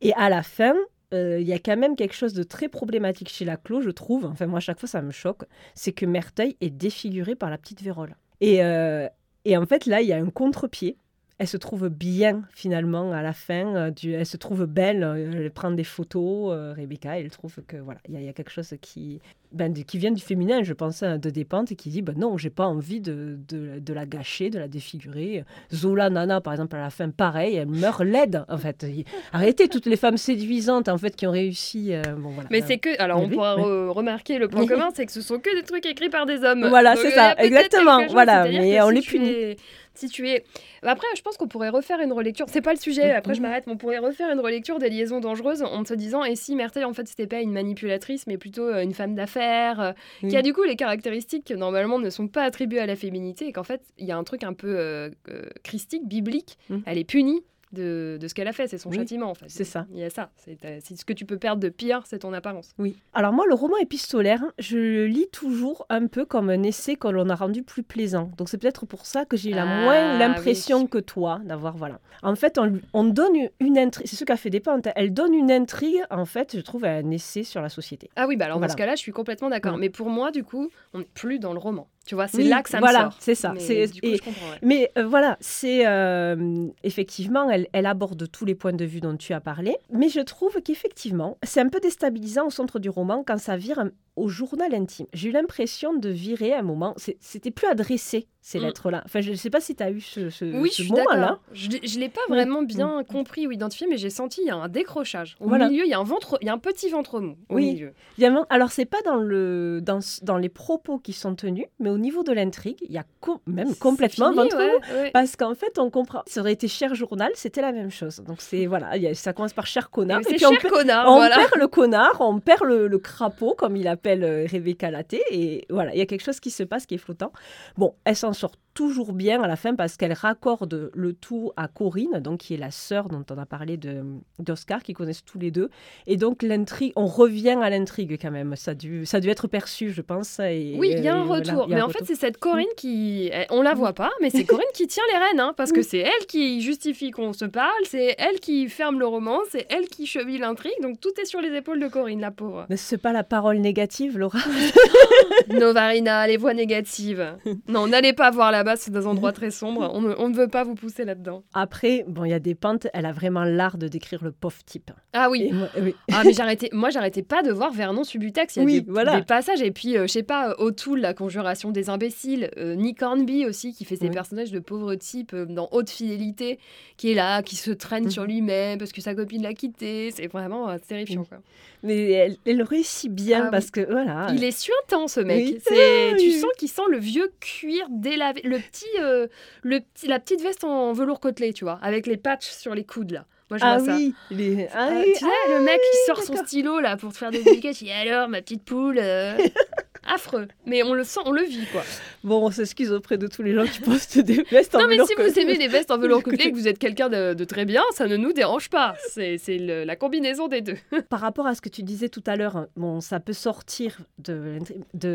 Et à la fin, euh, il y a quand même quelque chose de très problématique chez la Clos, je trouve. Enfin, moi, à chaque fois, ça me choque. C'est que Merteuil est défigurée par la petite Vérole. Et, euh, et en fait, là, il y a un contre-pied. Elle se trouve bien, finalement, à la fin. elle se trouve belle. elle prend des photos, Rebecca. Elle trouve que, voilà, il y a quelque chose qui, ben, qui vient du féminin, je pense, hein, de Despentes, et qui dit, ben non, j'ai pas envie de, de, de la gâcher, de la défigurer. Zola Nana, par exemple, à la fin, pareil, elle meurt laide, en fait. Arrêtez toutes les femmes séduisantes, en fait, qui ont réussi. euh, bon, voilà. Mais c'est que, alors on oui, pourra oui. remarquer le point commun, c'est que ce sont que des trucs écrits par des hommes. Voilà, c'est ça, exactement, chose, voilà, mais on si les punit. es- Si tu es. Après, je pense qu'on pourrait refaire une relecture. C'est pas le sujet, Mhm. après je m'arrête, mais on pourrait refaire une relecture des liaisons dangereuses en se disant et si Merteuil, en fait, c'était pas une manipulatrice, mais plutôt euh, une femme d'affaires, euh, qui a du coup les caractéristiques qui normalement ne sont pas attribuées à la féminité, et qu'en fait, il y a un truc un peu euh, euh, christique, biblique. Mhm. Elle est punie. De, de ce qu'elle a fait, c'est son Oui, châtiment en fait. c'est ça. Il y a ça. C'est euh, c'est ce que tu peux perdre de pire, c'est ton apparence. Oui. Alors moi, le roman épistolaire, je le lis toujours un peu comme un essai que l'on a rendu plus plaisant. Donc c'est peut-être pour ça que j'ai la Ah, moins l'impression oui. que toi d'avoir voilà. En fait, on, donne une intrigue. C'est ce qu'a fait Despentes. Elle donne une intrigue, en fait, je trouve, à un essai sur la société. Ah oui, bah alors Voilà. dans ce cas-là, je suis complètement d'accord. Mais pour moi, du coup, on n'est plus dans le roman. Tu vois, c'est Oui, là que ça voilà, me sort. c'est ça. Mais du coup, et- je comprends. ouais. Mais euh, voilà, c'est euh, effectivement, elle, elle aborde tous les points de vue dont tu as parlé. Mais je trouve qu'effectivement, c'est un peu déstabilisant au centre du roman quand ça vire un- au journal intime. J'ai eu l'impression de virer à un moment. C'était plus adressé ces Mm. lettres-là. Enfin, je ne sais pas si tu as eu ce, ce, Oui, ce moment-là. d'accord. Je ne l'ai pas Oui. vraiment bien compris ou identifié, mais j'ai senti il y a un décrochage. Au Voilà. milieu, il y a un ventre, il y a un petit ventre mou. Au Oui. milieu. Il y a un- Alors, c'est pas dans, le, dans, dans les propos qui sont tenus, mais au niveau de l'intrigue, il y a co- même complètement fini, ventre ouais, mou. ouais. Parce qu'en fait, on comprend. Ça aurait été cher journal, c'était la même chose. Donc, c'est voilà, a- ça commence par cher connard. Et C'est puis on connard, on voilà. perd le connard, on perd le, le crapaud, comme il appelle euh, Rebecca Laté, et voilà, il y a quelque chose qui se passe qui est flottant. Bon, elle s'en sort toujours bien à la fin parce qu'elle raccorde le tout à Corinne, donc qui est la sœur dont on a parlé d'Oscar, qui connaissent tous les deux. Et donc l'intrigue, on revient à l'intrigue quand même. Ça a dû, ça a dû être perçu, je pense. et- Oui, il y a un retour. a mais un en fait, c'est cette Corinne qui. eh, On la voit pas, mais c'est Corinne qui tient les rênes, hein, parce que Oui. c'est elle qui justifie qu'on se parle, c'est elle qui ferme le roman, c'est elle qui cheville l'intrigue, donc tout est sur les épaules de Corinne, la pauvre. Mais c'est pas la parole négative, Laura. Novarina, les voix négatives. Non, n'allez pas voir là-bas, c'est des endroits très sombres. On ne, on ne veut pas vous pousser là-dedans. Après, bon, il y a des pentes, elle a vraiment l'art de décrire le pauvre type. Ah oui. moi- oui. Ah mais j'arrêtais, moi j'arrêtais pas de voir Vernon Subutex. Il y a Oui, des, voilà. des passages et puis euh, je sais pas, euh, O'Toole, la conjuration des imbéciles, euh, Nick Hornby aussi qui fait ses Oui. personnages de pauvres types euh, dans Haute Fidélité, qui est là, qui se traîne Mhm. sur lui-même parce que sa copine l'a quitté. C'est vraiment terrifiant quoi. Mais elle, elle réussit bien Ah parce que voilà. Il est suintant ce mec. Ah, tu sens qu'il sent le vieux cuir délavé, le petit, euh, le petit, la petite veste en velours côtelé, tu vois, avec les patchs sur les coudes là. Moi je Ah vois ça. oui, est- ah Euh, oui, tu sais, le mec qui sort son d'accord. stylo là pour te faire des dédicaces, il dit alors ma petite poule. euh, Affreux. Mais on le sent, on le vit quoi. Bon, on s'excuse auprès de tous les gens qui postent des vestes en non mais velours si vous aimez les vestes en velours côtelé et que vous êtes quelqu'un de, de très bien, ça ne nous dérange pas. C'est la combinaison des deux. Par rapport à ce que tu disais tout à l'heure, bon, ça peut sortir de,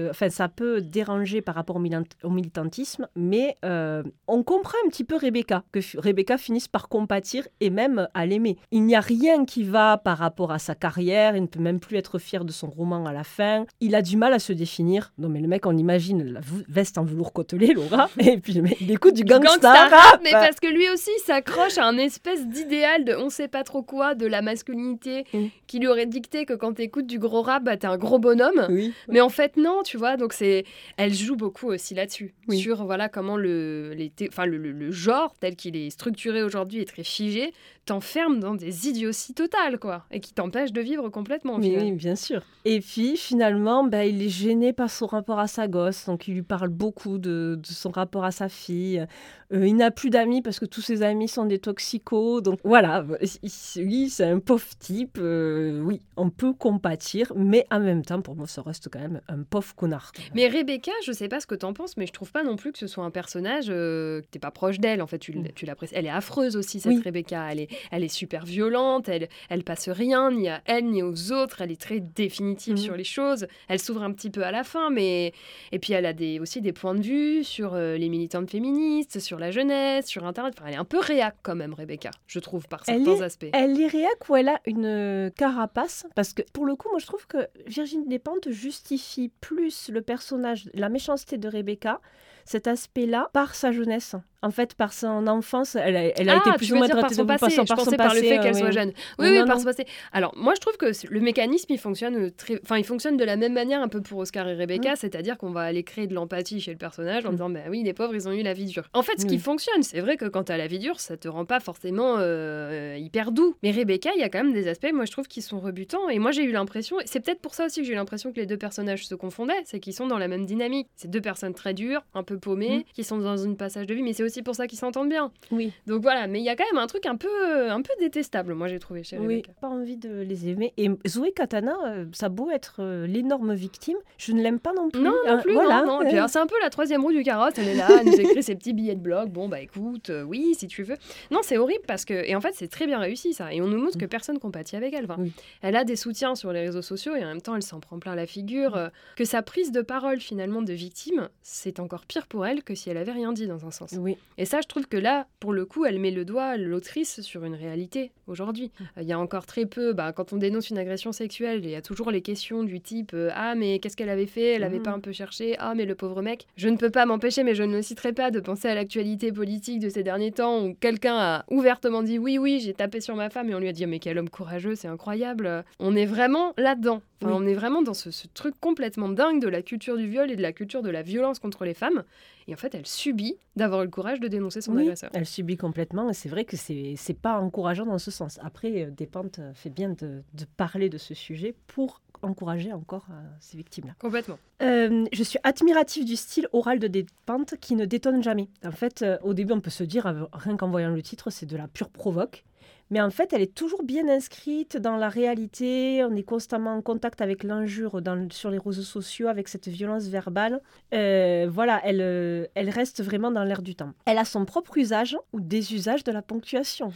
enfin, ça peut déranger par rapport au, militantisme, mais euh, on comprend un petit peu Rebecca, que Rebecca finisse par compatir et même à l'aimer. Il n'y a rien qui va par rapport à sa carrière, il ne peut même plus être fier de son roman à la fin. Il a du mal à se définir. Finir. Non, mais le mec, on imagine la veste en velours côtelé, Laura, et puis le mec, il écoute du gangsta, Gangsta rap. rap, mais parce que lui aussi il s'accroche à un espèce d'idéal de on sait pas trop quoi, de la masculinité, Mm. qui lui aurait dicté que quand t'écoutes du gros rap, bah, t'es un gros bonhomme. Oui. Mais en fait, non, tu vois. Donc, c'est, elle joue beaucoup aussi là-dessus. Oui. Sur, voilà, comment le, les thé- enfin, le, le- le genre, tel qu'il est structuré aujourd'hui, est très figé, t'enferme dans des idioties totales, quoi. Et qui t'empêche de vivre complètement. Oui, bien sûr. Et puis finalement, bah, il est gêné par son rapport à sa gosse, donc il lui parle beaucoup de, de son rapport à sa fille. Euh, il n'a plus d'amis parce que tous ses amis sont des toxicos. Donc voilà, il- oui, c'est un pauvre type. euh, oui, on peut compatir, mais en même temps, pour moi, ça reste quand même un pauvre connard. Mais Rebecca, je sais pas ce que t'en penses, mais je trouve pas non plus que ce soit un personnage. euh, t'es pas proche d'elle, en fait. Tu, Mm. tu l'apprécies. Elle est affreuse aussi, cette Oui. Rebecca. Elle est, elle est super violente. Elle, elle passe rien, ni à elle, ni aux autres. Elle est très définitive Mhm. sur les choses. Elle s'ouvre un petit peu à la fin, mais. Et puis, elle a des, aussi des points de vue sur euh, les militantes féministes, sur la jeunesse, sur Internet. Enfin, elle est un peu réac, quand même, Rebecca, je trouve, par Elle certains est- aspects. Elle est réac ou elle a une euh, carapace? Parce que pour le coup, moi je trouve que Virginie Despentes justifie plus le personnage, la méchanceté de Rebecca, cet aspect-là, par sa jeunesse. En fait, par son enfance, elle a, elle a ah, été plus ou moins dire par traitée son passé, son- par le fait qu'elle euh, soit oui. jeune. Non, Oui, oui, non, par non. son passé. Alors, moi, je trouve que le mécanisme, il fonctionne, très... enfin, il fonctionne de la même manière un peu pour Oscar et Rebecca, c'est-à-dire qu'on va aller créer de l'empathie chez le personnage en Mm. disant, bah oui, les pauvres, ils ont eu la vie dure. En fait, ce qui Oui. fonctionne, c'est vrai que quand t'as la vie dure, ça te rend pas forcément euh, hyper doux. Mais Rebecca, il y a quand même des aspects, moi, je trouve, qui sont rebutants. Et moi, j'ai eu l'impression, c'est peut-être pour ça aussi que j'ai eu l'impression que les deux personnages se confondaient, c'est qu'ils sont dans la même dynamique. C'est deux personnes très dures, un peu paumées, Mm. qui sont dans une passage de vie, mais c'est aussi pour ça qu'ils s'entendent bien. Oui, Donc voilà, mais il y a quand même un truc un peu, un peu détestable, moi j'ai trouvé chez oui, Rebecca. pas envie de les aimer. Et Zoé Katana, euh, ça a beau être euh, l'énorme victime, je ne l'aime pas non plus. Non, Euh, non plus, voilà. non, non. Alors, c'est un peu la troisième roue du carrosse, elle est là, elle nous écrit ses petits billets de blog, bon bah écoute, euh, oui, si tu veux. Non, c'est horrible parce que, et en fait c'est très bien réussi ça, et on nous montre que personne compatit avec elle. Enfin, Oui. Elle a des soutiens sur les réseaux sociaux et en même temps elle s'en prend plein la figure. euh, que sa prise de parole finalement de victime, c'est encore pire pour elle que si elle avait rien dit dans un sens. Oui, Et ça, je trouve que là, pour le coup, elle met le doigt, l'autrice, sur une réalité aujourd'hui. Euh, Il y a encore très peu, bah, quand on dénonce une agression sexuelle, il y a toujours les questions du type euh, Ah, mais qu'est-ce qu'elle avait fait? Elle avait Mm. pas un peu cherché? Ah, mais le pauvre mec. Je ne peux pas m'empêcher, mais je ne le citerai pas, de penser à l'actualité politique de ces derniers temps où quelqu'un a ouvertement dit Oui, oui, j'ai tapé sur ma femme et on lui a dit Mais quel homme courageux, c'est incroyable. On est vraiment là-dedans. Enfin, Oui. On est vraiment dans ce, ce truc complètement dingue de la culture du viol et de la culture de la violence contre les femmes. Et en fait, elle subit d'avoir eu le courage de dénoncer son Oui, agresseur. elle subit complètement et c'est vrai que c'est pas encourageant dans ce sens. Après, euh, Despentes euh, fait bien de, de parler de ce sujet pour encourager encore euh, ces victimes-là. Complètement. Euh, je suis admirative du style oral de Despentes qui ne détonne jamais. En fait, euh, au début, on peut se dire, rien qu'en voyant le titre, c'est de la pure provoque. Mais en fait, elle est toujours bien inscrite dans la réalité. On est constamment en contact avec l'injure sur les réseaux sociaux, avec cette violence verbale. Euh, voilà, elle, euh, elle reste vraiment dans l'air du temps. Elle a son propre usage ou désusage de la ponctuation.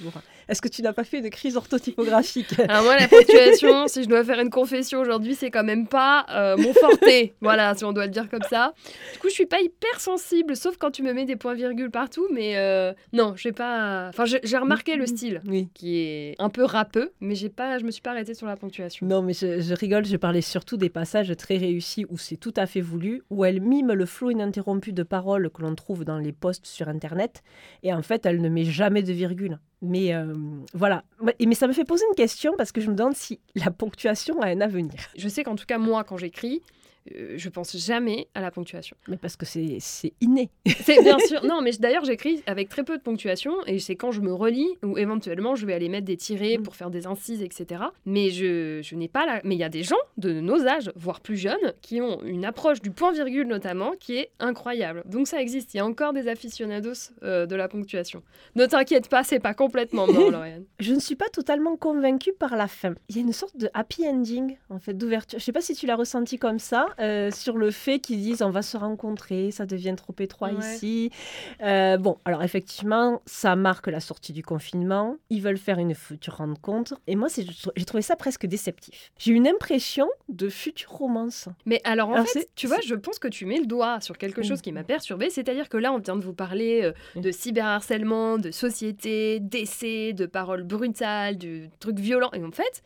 Est-ce que tu n'as pas fait de crise orthotypographique Alors moi, la ponctuation, si je dois faire une confession aujourd'hui, c'est quand même pas euh, mon forté. voilà, si on doit le dire comme ça. Du coup, je suis pas hyper sensible, sauf quand tu me mets des points-virgules partout. Mais non, j'ai pas. Enfin, j'ai j'ai remarqué le style Oui. qui est un peu râpeux, mais j'ai pas, je me suis pas arrêtée sur la ponctuation. Non, mais je, je rigole, je parlais surtout des passages très réussis où c'est tout à fait voulu, où elle mime le flot ininterrompu de paroles que l'on trouve dans les posts sur Internet, et en fait, elle ne met jamais de virgule. Mais euh, voilà. Mais ça me fait poser une question parce que je me demande si la ponctuation a un avenir. Je sais qu'en tout cas, moi, quand j'écris, euh, je pense jamais à la ponctuation. Mais parce que c'est c'est inné. C'est bien sûr. Non, mais d'ailleurs, j'écris avec très peu de ponctuation et c'est quand je me relis ou éventuellement je vais aller mettre des tirés Mm. pour faire des incises, etc. Mais je, je n'ai pas la. Mais il y a des gens de nos âges, voire plus jeunes, qui ont une approche du point-virgule notamment qui est incroyable. Donc ça existe. Il y a encore des aficionados euh, de la ponctuation. Ne t'inquiète pas, c'est pas complètement mort, Lauriane. Je ne suis pas totalement convaincue par la fin. Il y a une sorte de happy ending, en fait, d'ouverture. Je sais pas si tu l'as ressenti comme ça, euh, sur le fait qu'ils disent on va se rencontrer, ça devient trop étroit Ouais. ici. Euh, bon, alors effectivement, ça marque la sortie du confinement. Ils veulent faire une future rencontre. Et moi, j'ai trouvé ça presque déceptif. J'ai une impression de future romance. Mais alors en Alors, fait, tu vois, je pense que tu mets le doigt sur quelque chose qui m'a perturbée, c'est-à-dire que là, on vient de vous parler euh, de cyberharcèlement, de société, d'essais, de paroles brutales, de trucs violents, et en fait,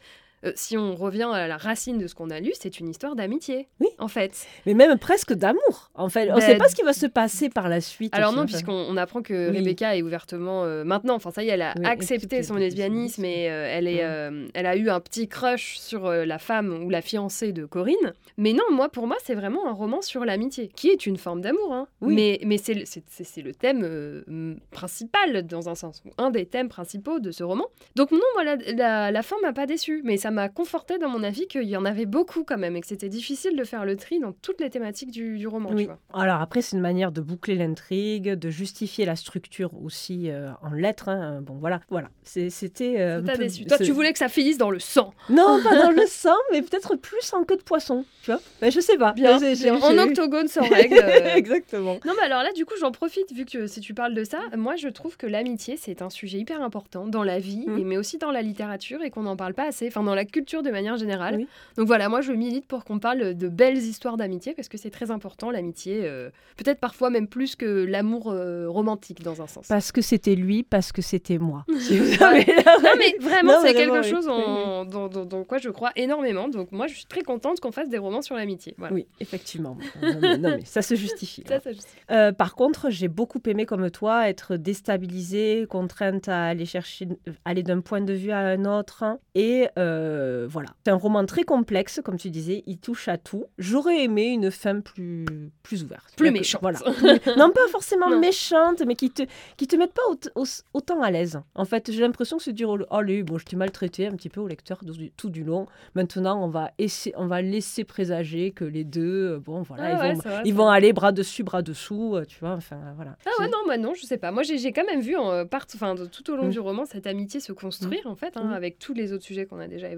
euh, si on revient à la racine de ce qu'on a lu, c'est une histoire d'amitié. Oui. En fait. Mais même presque d'amour, en fait. On ne Ben, sait pas ce qui va se passer par la suite. Alors non, puisqu'on on apprend que Oui. Rebecca est ouvertement euh, maintenant, enfin ça y est, elle a Oui, accepté son le lesbianisme et euh, elle, est, Ouais. elle a eu un petit crush sur la femme ou la fiancée de Corinne. Mais non, moi pour moi c'est vraiment un roman sur l'amitié, qui est une forme d'amour. hein. Oui. Mais, mais c'est le- thème principal dans un sens, ou un des thèmes principaux de ce roman. Donc non, moi la, la, la fin m'a pas déçue, mais ça m'a conforté dans mon avis qu'il y en avait beaucoup quand même et que c'était difficile de faire le tri dans toutes les thématiques du, du roman. tu Oui. vois. Alors après, c'est une manière de boucler l'intrigue, de justifier la structure aussi euh, en lettres. hein. Bon, voilà, voilà. C'était. euh, peu- déçu. Toi, tu voulais que ça finisse dans le sang. Non, pas dans le sang, mais peut-être plus en queue de poisson. Tu vois Ben, Je sais pas. Bien, j'ai- bien. en octogone sans règle. euh. Exactement. Non, mais alors là, du coup, j'en profite, vu que si tu parles de ça, moi, je trouve que l'amitié, c'est un sujet hyper important dans la vie, Mm. mais aussi dans la littérature, et qu'on n'en parle pas assez, enfin, dans la culture de manière générale. Oui. Donc voilà, moi, je milite pour qu'on parle de belles histoires d'amitié, parce que c'est très important, l'amitié, euh, peut-être parfois même plus que l'amour euh, romantique, dans un sens. Parce que c'était lui, parce que c'était moi. Non, mais vraiment, c'est quelque oui. chose Oui, en- dans, dans- dans quoi je crois énormément. Donc, moi, je suis très contente qu'on fasse des romans sur l'amitié. Voilà. Oui, effectivement. Non mais, non, mais ça se justifie. Ça, ça, je sais. Euh, par contre, j'ai beaucoup aimé, comme toi, être déstabilisée, contrainte à aller chercher, aller d'un point de vue à un autre. Et euh, voilà. C'est un roman très complexe, comme tu disais. Il touche à tout. J'aurais aimé une fin plus, plus ouverte. Plus méchante. Voilà. non, pas forcément Non. méchante, mais qui te, qui te mette pas au- au- autant à l'aise. En fait, j'ai l'impression que c'est dire, oh, allez, bon, je t'ai maltraité un petit peu au lecteur tout du, tout du long. Maintenant, on va, essayer, on va laisser présager que les deux, euh, bon, voilà, Ah ils ouais, vont vrai, ils vont aller bras dessus, bras dessous, euh, tu vois, enfin voilà. Ah ouais, non, moi non, je sais pas. Moi, j'ai quand même vu en, euh, part, tout au long Mm. du roman cette amitié se construire, en fait, hein, Mm. avec tous les autres sujets qu'on a déjà évoqués.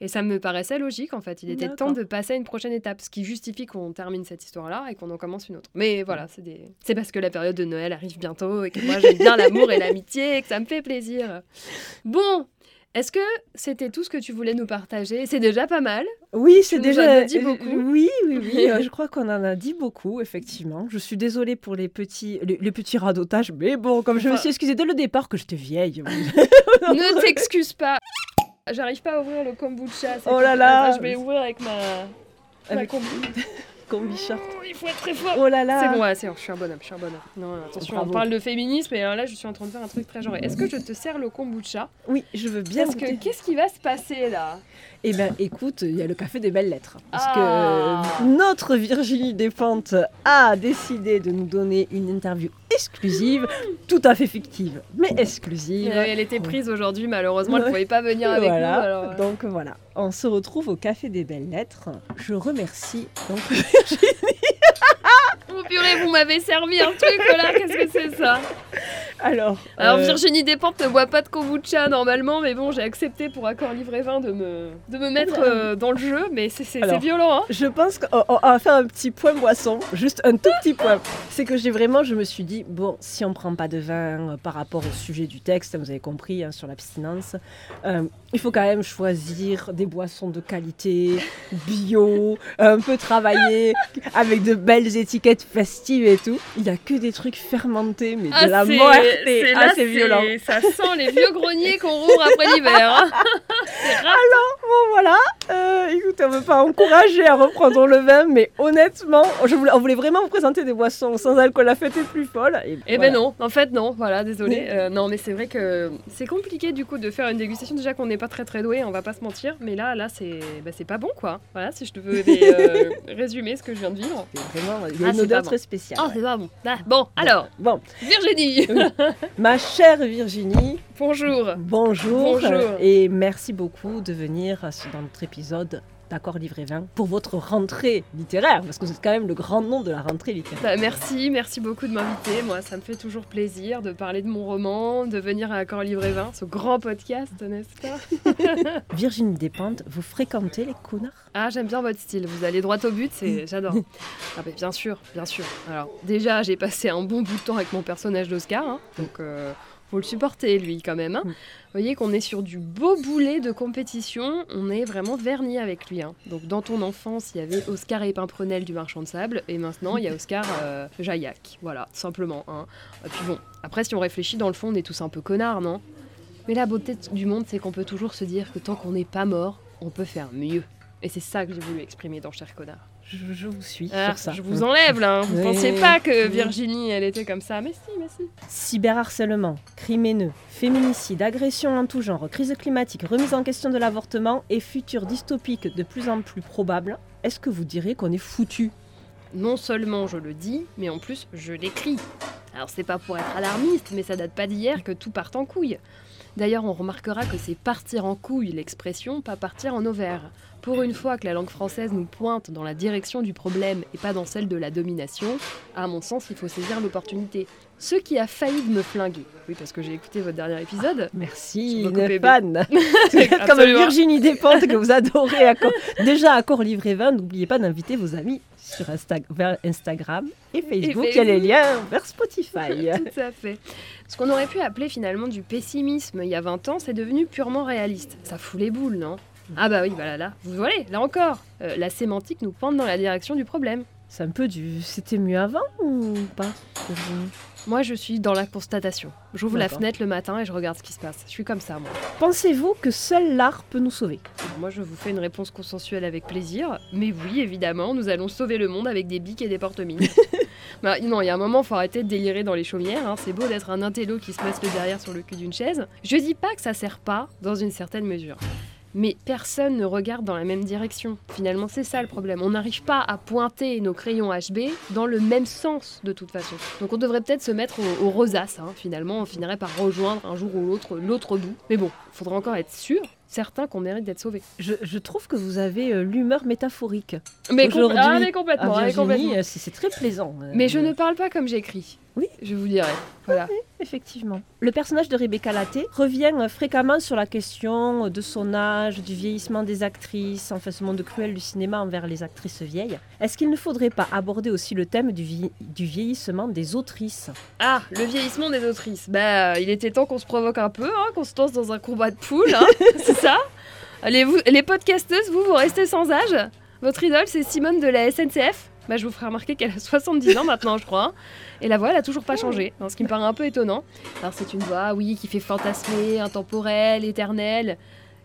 Et ça me paraissait logique, en fait. Il était temps de passer à une prochaine étape, ce qui justifie qu'on termine cette histoire-là et qu'on en commence une autre. Mais voilà, c'est des... parce que la période de Noël arrive bientôt et que moi, j'aime bien l'amour et l'amitié et que ça me fait plaisir. Bon. Est-ce que c'était tout ce que tu voulais nous partager? C'est déjà pas mal. Oui, c'est déjà. dit euh, beaucoup. Oui, oui, oui. euh, je crois qu'on en a dit beaucoup, effectivement. Je suis désolée pour les petits, les, les petits radotages, mais bon, comme je me suis excusée dès le départ que j'étais vieille. ne t'excuse pas. J'arrive pas à ouvrir le kombucha. Oh là là. Je vais ouvrir avec ma. ma Avec- kombu- Combi short. Oh, il faut être très fort. Oh là là. C'est bon, ouais, c'est bon, je suis un bonhomme, je suis un bonhomme. Non, attention, on parle de féminisme et euh, là, je suis en train de faire un truc très genré. Est-ce que je te sers le kombucha? Oui, je veux bien. Parce que qu'est-ce qui va se passer là? Eh bien, écoute, il y a le café des belles lettres. Parce Ah. que notre Virginie Despentes a décidé de nous donner une interview exclusive, tout à fait fictive, mais exclusive. Euh, Elle était prise aujourd'hui, malheureusement, elle Ouais. pouvait pas venir avec voilà. nous. Alors... euh. Donc voilà, on se retrouve au Café des Belles Lettres. Je remercie donc Oh purée, vous m'avez servi un truc là, qu'est-ce que c'est ça alors. Alors euh, Virginie Despentes ne boit pas de kombucha normalement, mais bon, j'ai accepté pour Accord Livré 20 de me, de me mettre euh, dans le jeu, mais c'est- violent, hein Je pense qu'on on va faire un petit point boisson, juste un tout petit point. C'est que j'ai vraiment, je me suis dit, bon, si on prend pas de vin euh, par rapport au sujet du texte, vous avez compris, hein, sur l'abstinence, il faut quand même choisir des boissons de qualité, bio, un peu travaillées, avec de belles étiquettes festives et tout. Il y a que des trucs fermentés, mais de la c'est- mort. c'est Ah, violent. Ça sent les vieux greniers qu'on rouvre après l'hiver. hein. Rare. Bon voilà, euh, écoute, on ne veut pas encourager à reprendre le vin, mais honnêtement, je voulais, on voulait vraiment vous présenter des boissons sans alcool. La fête est plus folle. Et, Eh voilà. ben non, en fait non, voilà, désolé. Euh, non, mais c'est vrai que c'est compliqué du coup de faire une dégustation. Déjà qu'on n'est pas très très doué, on va pas se mentir. Mais là, là, c'est bah, c'est pas bon quoi. Voilà, si je devais euh, résumer ce que je viens de vivre. Vraiment, il y a Ah, une odeur pas bon. très spéciale. Ah, c'est pas bon. Ah, bon, alors, Bon, Virginie, ma chère Virginie, bonjour. bonjour, Bonjour. et merci beaucoup de venir dans notre épisode d'Accord Livré 20 pour votre rentrée littéraire, parce que c'est quand même le grand nom de la rentrée littéraire. Bah, merci, merci beaucoup de m'inviter. Moi, ça me fait toujours plaisir de parler de mon roman, de venir à Accord Livré 20, ce grand podcast, n'est-ce pas? Virginie Despentes, vous fréquentez les connards? Ah, j'aime bien votre style. Vous allez droit au but, c'est j'adore. Ah bah, bien sûr, bien sûr. Alors déjà, j'ai passé un bon bout de temps avec mon personnage d'Oscar, hein, donc euh, faut le supporter lui quand même. hein. Mm. Vous voyez qu'on est sur du beau boulet de compétition. On est vraiment verni avec lui. hein. Donc dans ton enfance, il y avait Oscar et Pimprenel du Marchand de Sable, et maintenant il y a Oscar euh, Jaillac. Voilà, simplement. Hein. Et puis bon, après si on réfléchit dans le fond, on est tous un peu connards, non? Mais la beauté du monde, c'est qu'on peut toujours se dire que tant qu'on n'est pas mort, on peut faire mieux. Et c'est ça que j'ai voulu exprimer dans Cher Connard. Je, je vous suis Ah, sur ça. je vous enlève là, hein. vous Oui. pensiez pas que. Virginie, elle était comme ça. Mais si, mais si. Cyberharcèlement, crime haineux, féminicide, agression en tout genre, crise climatique, remise en question de l'avortement et futur dystopique de plus en plus probable, est-ce que vous direz qu'on est foutu? Non seulement je le dis, mais en plus je l'écris. Alors c'est pas pour être alarmiste, mais ça date pas d'hier que tout part en couille. D'ailleurs, on remarquera que c'est partir en couille l'expression, pas partir en ovaire. Pour une fois que la langue française nous pointe dans la direction du problème et pas dans celle de la domination, à mon sens, il faut saisir l'opportunité. Ce qui a failli de me flinguer, oui, parce que j'ai écouté votre dernier épisode, Merci, Sur beaucoup une fan Comme. Virginie Despentes que vous adorez. à Cor- Déjà à Corps Livré 20, n'oubliez pas d'inviter vos amis sur Insta- vers Instagram et Facebook. Il y a les liens vers Spotify. Tout à fait. Ce qu'on aurait pu appeler finalement du pessimisme il y a 20 ans, c'est devenu purement réaliste. Ça fout les boules, non? Ah bah oui, voilà, là, vous voyez, là encore, euh, la sémantique nous pointe dans la direction du problème. C'est un peu du. C'était mieux avant ou pas? Moi, je suis dans la constatation. J'ouvre la D'accord. fenêtre le matin et je regarde ce qui se passe. Je suis comme ça, moi. Pensez-vous que seul l'art peut nous sauver? Alors moi, je vous fais une réponse consensuelle avec plaisir. Mais oui, évidemment, nous allons sauver le monde avec des bics et des porte-mines. bah, non, il y a un moment, faut arrêter de délirer dans les chaumières. hein. C'est beau d'être un intello qui se passe le derrière sur le cul d'une chaise. Je dis pas que ça sert pas, dans une certaine mesure. Mais personne ne regarde dans la même direction. Finalement, c'est ça le problème. On n'arrive pas à pointer nos crayons HB dans le même sens, de toute façon. Donc on devrait peut-être se mettre au, au rosace. hein. Finalement, on finirait par rejoindre un jour ou l'autre l'autre bout. Mais bon, faudra encore être sûr, certain qu'on mérite d'être sauvé. je, je trouve que vous avez euh, l'humeur métaphorique. Mais, compl- ah, mais complètement, ah, complètement. euh, c'est c'est très plaisant. euh, Mais je ne parle pas comme j'écris. Oui. Je vous dirai. Voilà. Effectivement. Le personnage de Rebecca Laté revient euh, fréquemment sur la question euh, de son âge, du vieillissement des actrices, enfin ce monde cruel du cinéma envers les actrices vieilles. Est-ce qu'il ne faudrait pas aborder aussi le thème du, vie- du vieillissement des autrices? Ah, le vieillissement des autrices. Bah, il était temps qu'on se provoque un peu, hein, qu'on se lance dans un combat de poule, hein, c'est ça? Allez, vous, les podcasteuses, vous, vous restez sans âge? Votre idole, c'est Simone de la SNCF bah, je vous ferai remarquer qu'elle a 70 ans maintenant, je crois. Et la voix, elle a toujours pas changé, hein, ce qui me paraît un peu étonnant. Alors, c'est une voix, oui, qui fait fantasmer, intemporelle, éternelle.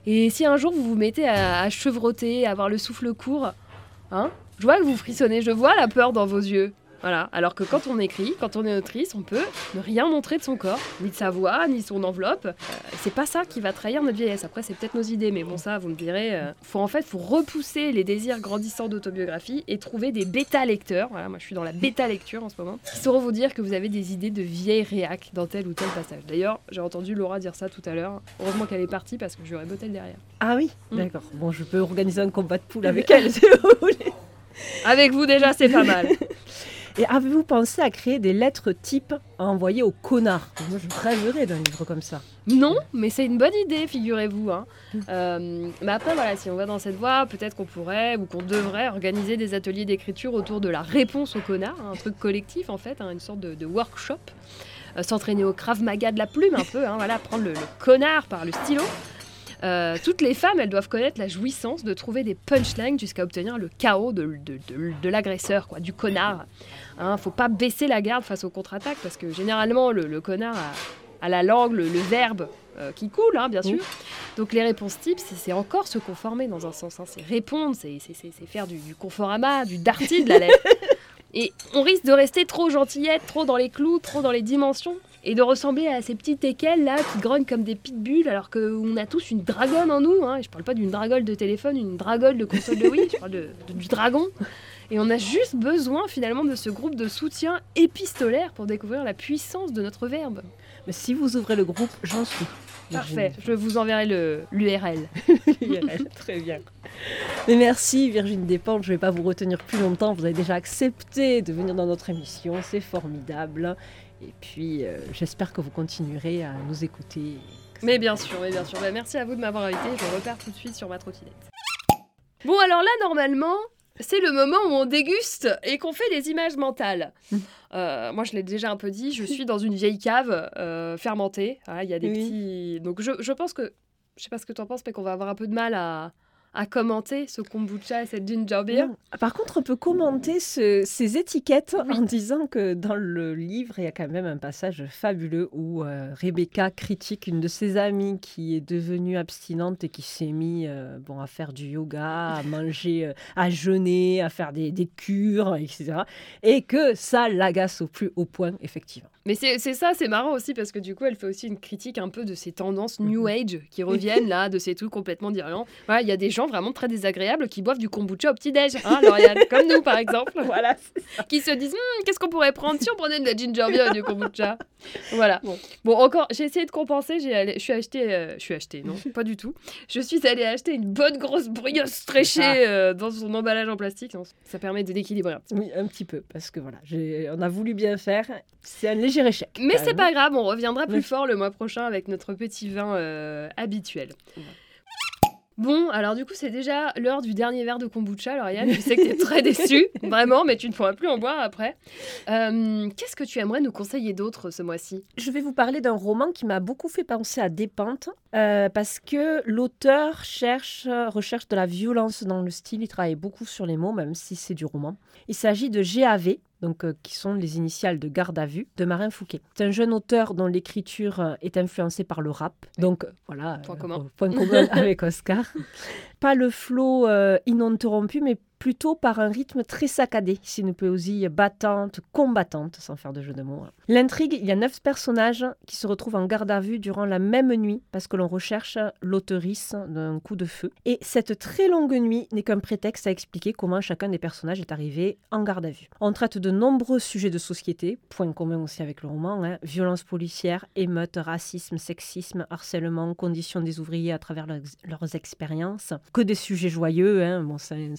Et si un jour vous vous mettez à, à chevrotter, à avoir le souffle court, hein, je vois que vous frissonnez, je vois la peur dans vos yeux. Voilà. Alors que quand on écrit, quand on est autrice, on peut ne rien montrer de son corps, ni de sa voix, ni de son enveloppe. Euh, c'est pas ça qui va trahir notre vieillesse. Après, c'est peut-être nos idées, mais bon, ça, vous me direz. euh, faut en fait, faut repousser les désirs grandissants d'autobiographie et trouver des bêta lecteurs. Voilà, moi, je suis dans la bêta lecture en ce moment, qui sauront vous dire que vous avez des idées de vieilles réac dans tel ou tel passage. D'ailleurs, j'ai entendu Laura dire ça tout à l'heure. Heureusement qu'elle est partie parce que j'aurais botté le derrière. Ah oui Mm. D'accord. Bon, je peux organiser un combat de poule avec elle si vous voulez. Avec vous déjà, c'est pas mal. Et avez-vous pensé à créer des lettres types à envoyer aux connards Moi, je rêverais d'un livre comme ça. Non, mais c'est une bonne idée, figurez-vous. hein. Euh, mais après, voilà, si on va dans cette voie, peut-être qu'on pourrait ou qu'on devrait organiser des ateliers d'écriture autour de la réponse au connard, hein, un truc collectif en fait, hein, une sorte de, workshop. Euh, S'entraîner au Krav Maga de la plume un peu, hein, voilà, prendre le connard par le stylo. Euh, toutes les femmes, elles doivent connaître la jouissance de trouver des punchlines jusqu'à obtenir le chaos de, de- de- de l'agresseur, quoi, du connard. Hein, faut pas baisser la garde face aux contre-attaques parce que généralement le, le connard a, a la langue, le, le verbe euh, qui coule, hein, bien sûr. Donc les réponses types, c'est encore se conformer dans un sens. hein. C'est répondre, c'est faire du, du conforama, du darty de la lettre. Et on risque de rester trop gentillette, trop dans les clous, trop dans les dimensions, et de ressembler à ces petits teckels là qui grognent comme des pitbulls, alors qu'on a tous une dragonne en nous. Hein. Je parle pas d'une dragole de téléphone, une dragole de console de Wii, je parle de- de- du dragon. Et on a juste besoin finalement de ce groupe de soutien épistolaire pour découvrir la puissance de notre verbe. Mais si vous ouvrez le groupe, j'en suis. Parfait, je vous enverrai l'URL. Virginie. Très bien. Mais merci Virginie Despentes, je ne vais pas vous retenir plus longtemps. Vous avez déjà accepté de venir dans notre émission, c'est formidable. Et puis euh, j'espère que vous continuerez à nous écouter. Mais bien sûr, mais bien sûr. Bah, merci à vous de m'avoir invité. Je repars tout de suite sur ma trottinette. Bon, alors là, normalement, c'est le moment où on déguste et qu'on fait des images mentales. Euh, moi, je l'ai déjà un peu dit, je suis dans une vieille cave euh, fermentée. Voilà, Il y a des Oui. petits. Donc, je, je pense que. Je sais pas ce que tu en penses, mais qu'on va avoir un peu de mal à, à commenter ce kombucha et cette ginger beer. Non. Par contre, on peut commenter ce- ces étiquettes en disant que dans le livre, il y a quand même un passage fabuleux où euh, Rebecca critique une de ses amies qui est devenue abstinente et qui s'est mis euh, bon, à faire du yoga, à manger, euh, à jeûner, à faire des, des cures, etc. Et que ça l'agace au plus haut point, effectivement. Mais c'est ça, c'est marrant aussi parce que du coup, elle fait aussi une critique un peu de ces tendances New Mhm. Age qui reviennent là, de ces trucs complètement. Voilà, il y a des gens vraiment très désagréables qui boivent du kombucha au petit-déj, hein, Lauriane, comme nous par exemple, Voilà. qui se disent Hum, qu'est-ce qu'on pourrait prendre si on prenait de la ginger beer et du kombucha? Voilà. Bon. Bon, encore, j'ai essayé de compenser, je suis acheté, euh, je suis acheté, non, pas du tout. Je suis allée acheter une bonne grosse brioche stréchée Ah. euh, dans son emballage en plastique. Non, Ça permet de d'équilibrer un petit peu. Oui, un petit peu, parce que voilà, on a voulu bien faire. C'est un léger échec. Mais c'est pas grave, on reviendra plus Oui. fort le mois prochain avec notre petit vin euh, habituel. Ouais. Bon, alors du coup, c'est déjà l'heure du dernier verre de kombucha, Lauriane. Je sais que tu es très déçue, vraiment, mais tu ne pourras plus en boire après. Euh, Qu'est-ce que tu aimerais nous conseiller d'autre ce mois-ci? Je vais vous parler d'un roman qui m'a beaucoup fait penser à Dépente, euh, parce que l'auteur cherche, recherche de la violence dans le style. Il travaille beaucoup sur les mots, même si c'est du roman. Il s'agit de GAV, donc, euh, qui sont les initiales de garde à vue, de Marin Fouquet. C'est un jeune auteur dont l'écriture euh, est influencée par le rap. Donc, euh, voilà. Point euh, commun. point commun avec Oscar. Pas le flot ininterrompu, mais plutôt par un rythme très saccadé, c'est une poésie battante, combattante, sans faire de jeu de mots. hein. L'intrigue, il y a neuf personnages qui se retrouvent en garde à vue durant la même nuit parce que l'on recherche l'auteurice d'un coup de feu. Et cette très longue nuit n'est qu'un prétexte à expliquer comment chacun des personnages est arrivé en garde à vue. On traite de nombreux sujets de société, point commun aussi avec le roman, hein, violence policière, émeutes, racisme, sexisme, harcèlement, conditions des ouvriers à travers leurs, leurs expériences. Que des sujets joyeux, hein. bon, c'est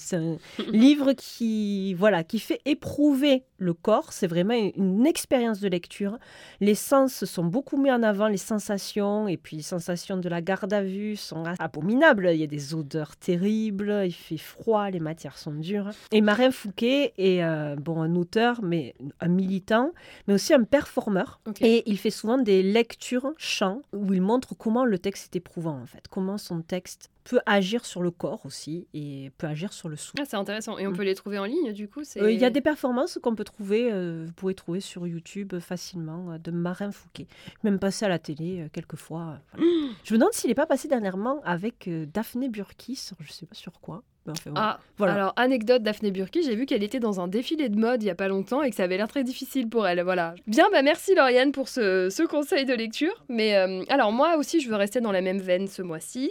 livre qui voilà qui fait éprouver le corps. C'est vraiment une expérience de lecture. Les sens sont beaucoup mis en avant, les sensations et puis les sensations de la garde à vue sont abominables. Il y a des odeurs terribles, il fait froid, les matières sont dures. Et Marin Fouquet est euh, bon un auteur, mais un militant, mais aussi un performeur. Et il fait souvent des lectures chants où il montre comment le texte est éprouvant en fait, comment son texte peut agir sur le corps aussi et peut agir sur le sou. ah, C'est intéressant. Et on Mm. peut les trouver en ligne du coup Euh, Il y a des performances qu'on peut trouver, euh, vous pouvez trouver sur YouTube facilement, euh, de Marin Fouquet. Même passé à la télé euh, quelquefois. voilà. Je me demande s'il n'est pas passé dernièrement avec Daphné Burki, sur- je ne sais pas sur quoi. Enfin, voilà. Ah, Voilà. alors anecdote Daphné Burki, j'ai vu qu'elle était dans un défilé de mode il y a pas longtemps et que ça avait l'air très difficile pour elle. Voilà. Bien, bah merci Lauriane pour ce, ce conseil de lecture. Mais euh, alors moi aussi, je veux rester dans la même veine ce mois-ci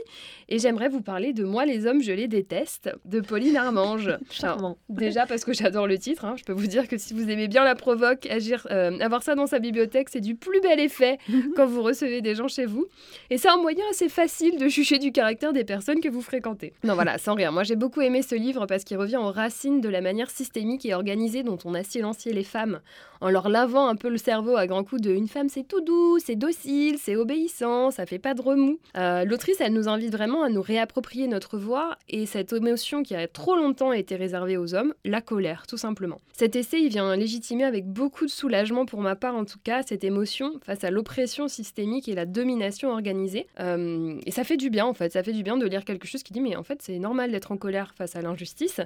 et j'aimerais vous parler de Moi les hommes, je les déteste de Pauline Armange. Alors, Charmant. Déjà parce que j'adore le titre, hein. je peux vous dire que si vous aimez bien la provoque, agir, euh, avoir ça dans sa bibliothèque, c'est du plus bel effet quand vous recevez des gens chez vous. Et c'est un moyen assez facile de juger du caractère des personnes que vous fréquentez. Non voilà, sans rire, moi j'ai beaucoup aimé ce livre parce qu'il revient aux racines de la manière systémique et organisée dont on a silencié les femmes, en leur lavant un peu le cerveau à grands coups de une femme c'est tout doux, c'est docile, c'est obéissant, ça fait pas de remous. Euh, L'autrice, elle nous invite vraiment à nous réapproprier notre voix et cette émotion qui a trop longtemps été réservée aux hommes, la colère, tout simplement. Cet essai, il vient légitimer avec beaucoup de soulagement pour ma part en tout cas cette émotion face à l'oppression systémique et la domination organisée. Euh, et ça fait du bien en fait, ça fait du bien de lire quelque chose qui dit mais en fait c'est normal d'être en colère face à l'injustice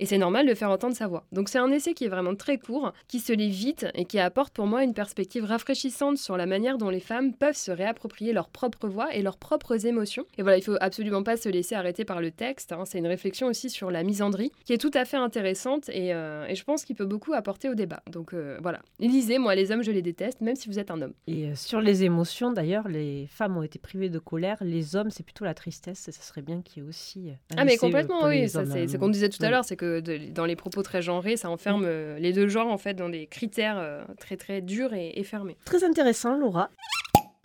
et c'est normal de faire entendre sa voix. Donc c'est un essai qui est vraiment très court, qui se lit vite et qui apporte pour moi une perspective rafraîchissante sur la manière dont les femmes peuvent se réapproprier leur propre voix et leurs propres émotions. Et voilà, il faut absolument pas se laisser arrêter par le texte. hein. C'est une réflexion aussi sur la misandrie qui est tout à fait intéressante et, euh, et je pense qu'il peut beaucoup apporter au débat. Donc euh, voilà, lisez, moi les hommes je les déteste, même si vous êtes un homme. Et euh, sur les émotions, d'ailleurs, les femmes ont été privées de colère, les hommes, c'est plutôt la tristesse, et ça serait bien qu'il y ait aussi. un Ah mais complètement oui, ça, c'est hein. c'est qu'on disait tout à l'heure, c'est que de- dans les propos très genrés, ça enferme euh, les deux genres en fait dans des critères euh, très très durs et, et fermés. Très intéressant, Laura.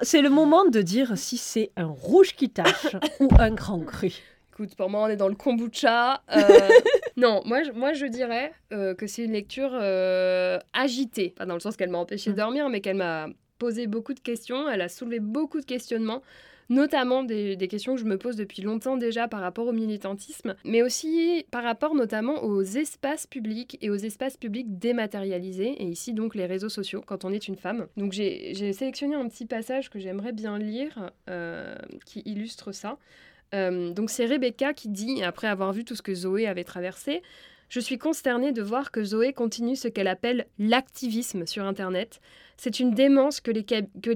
C'est le moment de dire si c'est un rouge qui tache ou un grand cru. Écoute, pour moi, on est dans le kombucha. Euh, non, moi, je- moi, je dirais euh, que c'est une lecture euh, agitée. Pas dans le sens qu'elle m'a empêché de Mm. dormir, mais qu'elle m'a posé beaucoup de questions. Elle a soulevé beaucoup de questionnements, notamment des, questions que je me pose depuis longtemps déjà par rapport au militantisme, mais aussi par rapport notamment aux espaces publics et aux espaces publics dématérialisés, et ici donc les réseaux sociaux, quand on est une femme. Donc j'ai j'ai sélectionné un petit passage que j'aimerais bien lire, euh, qui illustre ça. Euh, donc c'est Rebecca qui dit, après avoir vu tout ce que Zoé avait traversé, je suis consternée de voir que Zoé continue ce qu'elle appelle l'activisme sur Internet. C'est une démence que les,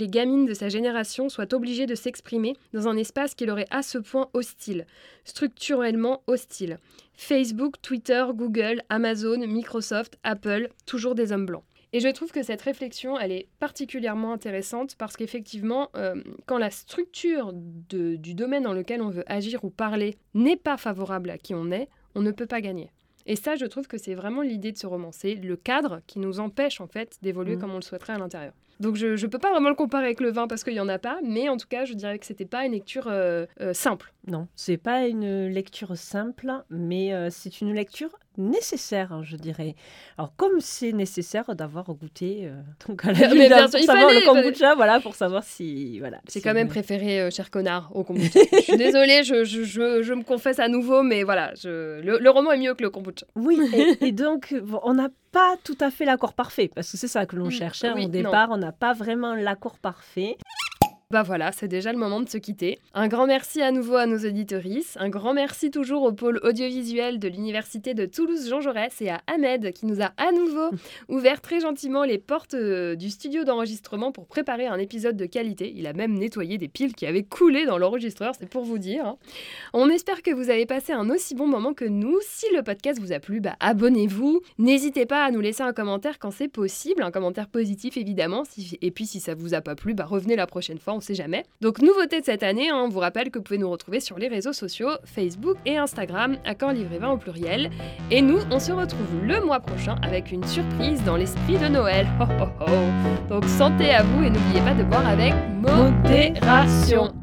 gamines de sa génération soient obligées de s'exprimer dans un espace qui leur est à ce point hostile, structurellement hostile. Facebook, Twitter, Google, Amazon, Microsoft, Apple, toujours des hommes blancs. Et je trouve que cette réflexion, elle est particulièrement intéressante parce qu'effectivement, euh, quand la structure du domaine dans lequel on veut agir ou parler n'est pas favorable à qui on est, on ne peut pas gagner. Et ça, je trouve que c'est vraiment l'idée de ce roman. C'est le cadre qui nous empêche en fait d'évoluer mmh. comme on le souhaiterait à l'intérieur. Donc je ne peux pas vraiment le comparer avec le vin parce qu'il n'y en a pas, mais en tout cas, je dirais que c'était pas une lecture euh, euh, simple. Non, c'est pas une lecture simple, mais euh, c'est une lecture nécessaire, hein, je dirais. Alors comme c'est nécessaire d'avoir goûté donc à la mais bien sûr, pour savoir le kombucha, voilà, pour savoir si voilà. C'est quand même préféré cher connard au kombucha. je suis désolée, je, je, je, me confesse à nouveau, mais voilà, le, le, roman est mieux que le kombucha. Oui, et, donc on n'a pas tout à fait l'accord parfait, parce que c'est ça que l'on mm, cherchait au départ, on pas vraiment l'accord parfait. Bah voilà, c'est déjà le moment de se quitter. Un grand merci à nouveau à nos auditorices. Un grand merci toujours au pôle audiovisuel de l'Université de Toulouse-Jean Jaurès et à Ahmed qui nous a à nouveau ouvert très gentiment les portes euh, du studio d'enregistrement pour préparer un épisode de qualité. Il a même nettoyé des piles qui avaient coulé dans l'enregistreur, c'est pour vous dire. On espère que vous avez passé un aussi bon moment que nous. Si le podcast vous a plu, bah abonnez-vous. N'hésitez pas à nous laisser un commentaire quand c'est possible, un commentaire positif évidemment. Et puis si ça vous a pas plu, bah revenez la prochaine fois on sait jamais. Donc nouveauté de cette année, hein, on vous rappelle que vous pouvez nous retrouver sur les réseaux sociaux, Facebook et Instagram, Accord Livré 20 au pluriel. Et nous, on se retrouve le mois prochain avec une surprise dans l'esprit de Noël. Donc santé à vous et n'oubliez pas de boire avec modération.